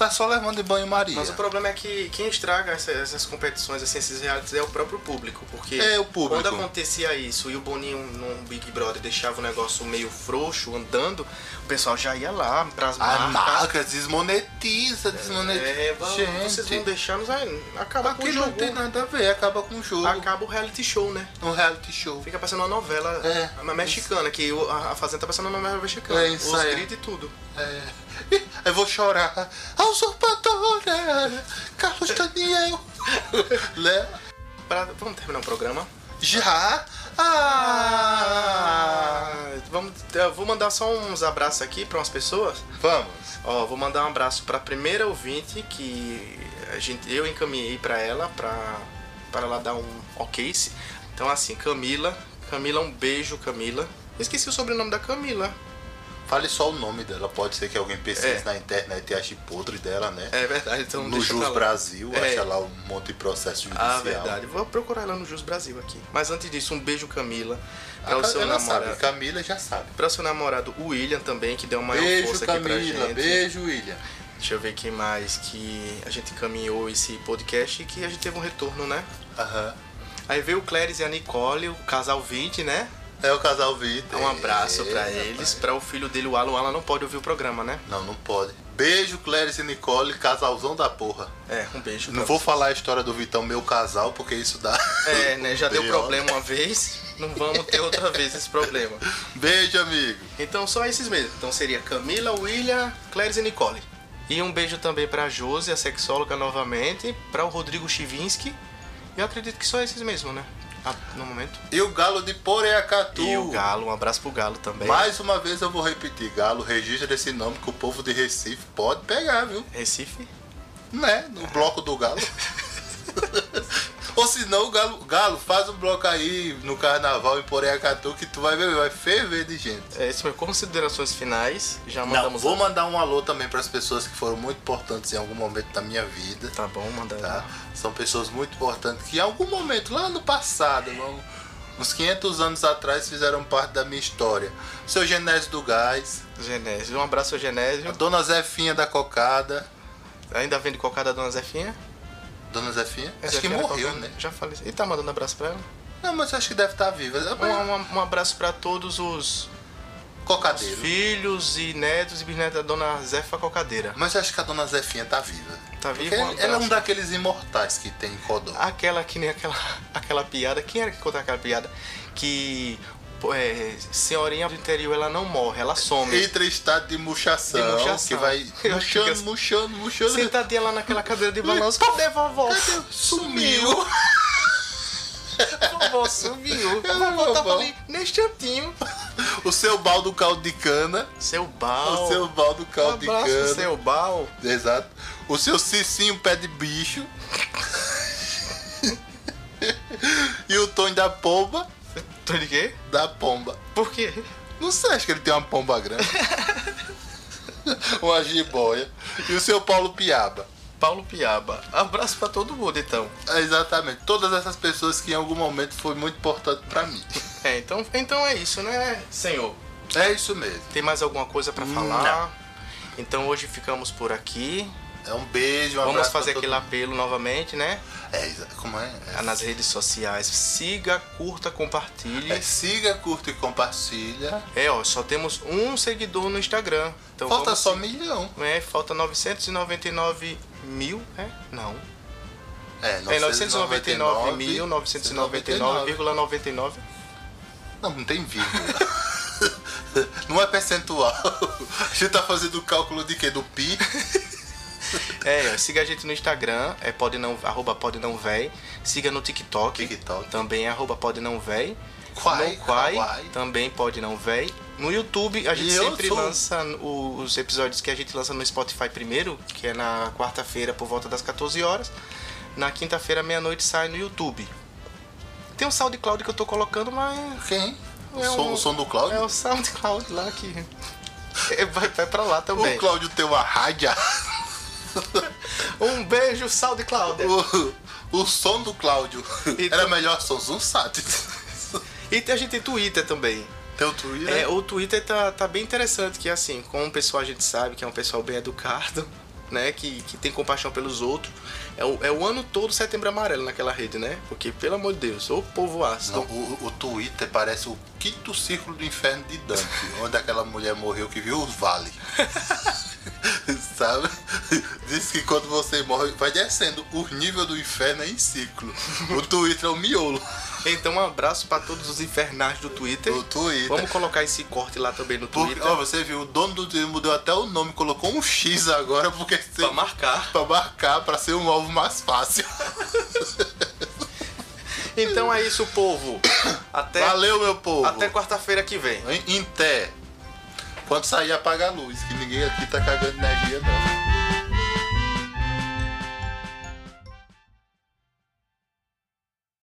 tá só levando de banho Maria. Mas o problema é que quem estraga essa- essas, competições, assim, esses realities, é o próprio público. Porque É, o público. quando acontecia isso e o Boninho num Big Brother deixava o negócio meio frouxo, andando, o pessoal já ia lá pras A marcas. marca desmonetiza, desmonetiza. É, vão- vocês vão Gente, vai, acaba com o aqui jogo. não tem nada a ver, acaba com o jogo. Acaba o reality show, né? Um reality show. Fica passando uma novela É. uma mexicana, que a Fazenda tá passando uma novela mexicana. É isso Os aí. gritos e tudo. É. Eu vou chorar. A usurpadora! Carlos Daniel! Né? Pra- vamos terminar o programa. Já? Ah! Vamos, eu vou mandar só uns abraços aqui para umas pessoas. Vamos. Ó, vou mandar um abraço para a primeira ouvinte que a gente, eu encaminhei para ela para para ela dar um ok. Então assim, Camila, Camila, um beijo, Camila. Esqueci o sobrenome da Camila. Fale só o nome dela. Pode ser que alguém pesquise É. na internet e ache podre dela, né? É verdade, então no Jus pra. Brasil, É. acha lá um monte de processo judicial. Ah, verdade. Vou procurar ela no Jus Brasil aqui. Mas antes disso, um beijo, Camila. Para o seu sabe, namorado. Camila já sabe. Para o seu namorado, o William também, que deu uma maior Beijo, força aqui pra Camila. gente. Beijo, William. Deixa eu ver quem mais que a gente caminhou esse podcast e que a gente teve um retorno, né? Aham. Aí veio o Cléris e a Nicole, o casal 20, né? É o casal Vitor. Um abraço pra É, eles. rapaz. Pra o filho dele, o Alan. O Alan não pode ouvir o programa, né? Não, não pode. Beijo, Clarice e Nicole, casalzão da porra. É, um beijo. Não vou falar a história do Vitão, meu casal, porque isso dá. É, né? Já deu problema uma vez. Não vamos ter outra vez esse problema. Beijo, amigo. Então só esses mesmo. Então seria Camila, William, Clarice e Nicole. E um beijo também pra Josi, a sexóloga novamente, pra o Rodrigo Chivinski. E eu acredito que só esses mesmo, né? Ah, no momento. E o Galo de Poreacatu. E o Galo, um abraço pro Galo também. Mais uma vez eu vou repetir, Galo, registra esse nome que o povo de Recife pode pegar, viu? Recife. Né? No bloco do Galo. Ou se não, o Galo, Galo, faz um bloco aí no carnaval em Poreacatu que tu vai ver, vai ferver de gente. É, esse foi considerações finais. Já Não, mandamos. vou mandar um alô também para as pessoas que foram muito importantes em algum momento da minha vida. Tá bom, manda. tá? São pessoas muito importantes que em algum momento, lá no passado, vamos- uns 500 anos atrás, fizeram parte da minha história. Seu Genésio do Gás, Genésio. Um abraço ao a Genésio. Dona Zefinha da Cocada. Ainda vende cocada da Dona Zefinha? Dona Zefinha? Acho que Zefinha da morreu, né? Já falei. E tá mandando abraço pra ela? Não, mas acho que deve estar viva. Um, um- um abraço pra todos os Cocadeiro. filhos e netos e bisnetos da Dona Zefa Cocadeira. Mas acho que a Dona Zefinha tá viva. Tá viva? Um ela é um daqueles imortais que tem em Codó. Aquela que nem aquela, aquela piada. Quem era que contou aquela piada? Que é, senhorinha do interior ela não morre, ela some. Entra em estado de murchação, De murchação. que vai acho que murchando, murchando, murchando. Sentadinha lá naquela cadeira de balanço. Cadê vovó? Cadê? Sumiu. Vovó sumiu. Cadê A vovó tava vovó? ali neste cantinho. O seu baldo caldo de cana. Seu bal. O seu baldo caldo de abraço, cana. seu bal. Exato. O seu cicinho pé de bicho. e o Tony da pomba. Tu de quê? Da pomba. Por quê? Não sei, acho que ele tem uma pomba grande. uma jiboia. E o seu Paulo Piaba. Paulo Piaba. Abraço pra todo mundo, então. É, Exatamente. Todas essas pessoas que em algum momento foi muito importante pra mim. É, então, então é isso, né, senhor? É isso mesmo. Tem mais alguma coisa pra falar? Então hoje ficamos por aqui. É um beijo, um Vamos fazer aquele mundo. apelo novamente, né? É, como é? É, Nas redes sociais. Siga, curta, compartilhe. é siga, curta e compartilha. É, ó, só temos um seguidor no Instagram. Então Falta só se- milhão. É, falta 999 mil, é? Não. É, É 999 mil, 999,99. Não, não tem vírgula. não é percentual. A gente tá fazendo o cálculo de quê? Do pi? É, siga a gente no Instagram, é pode não, arroba pode não véi. Siga no TikTok, TikTok. também é arroba pode não véi. Quai, no Quai, também pode não véi. No YouTube a gente sempre lança o- os episódios que a gente lança no Spotify primeiro, que é na quarta-feira por volta das 14 horas. Na quinta-feira, meia-noite, sai no YouTube. Tem um SoundCloud que eu tô colocando, mas Quem? O, É som, um- o som do Cláudio? é o SoundCloud lá que É, vai, vai pra lá também. O Cláudio tem uma rádio. Um beijo, SoundCloud. o, o som do Cláudio. Então- Era melhor som um sat. E a gente tem Twitter também. Tem o Twitter. É, o Twitter tá, tá bem interessante, que assim, como o pessoal a gente sabe que é um pessoal bem educado, né? Que, que tem compaixão pelos outros. É o, é o ano todo setembro amarelo naquela rede, né? Porque, pelo amor de Deus, o povo ácido. Não, o, o Twitter parece o quinto círculo do inferno de Dante, onde aquela mulher morreu que viu os vales. Sabe? Diz que quando você morre, vai descendo. O nível do inferno é em ciclo. O Twitter é o miolo. Então, um abraço pra todos os infernais do Twitter. O Twitter. Vamos colocar esse corte lá também no Porque, Twitter. ó, você viu, o dono do Twitter mudou até o nome, colocou um X agora, porque Pra marcar. pra marcar, pra ser um alvo mais fácil. Então é isso, povo. Até, Valeu, meu povo. até quarta-feira que vem. Em, em té. Quando sair, apaga a luz, que ninguém aqui tá cagando energia, não.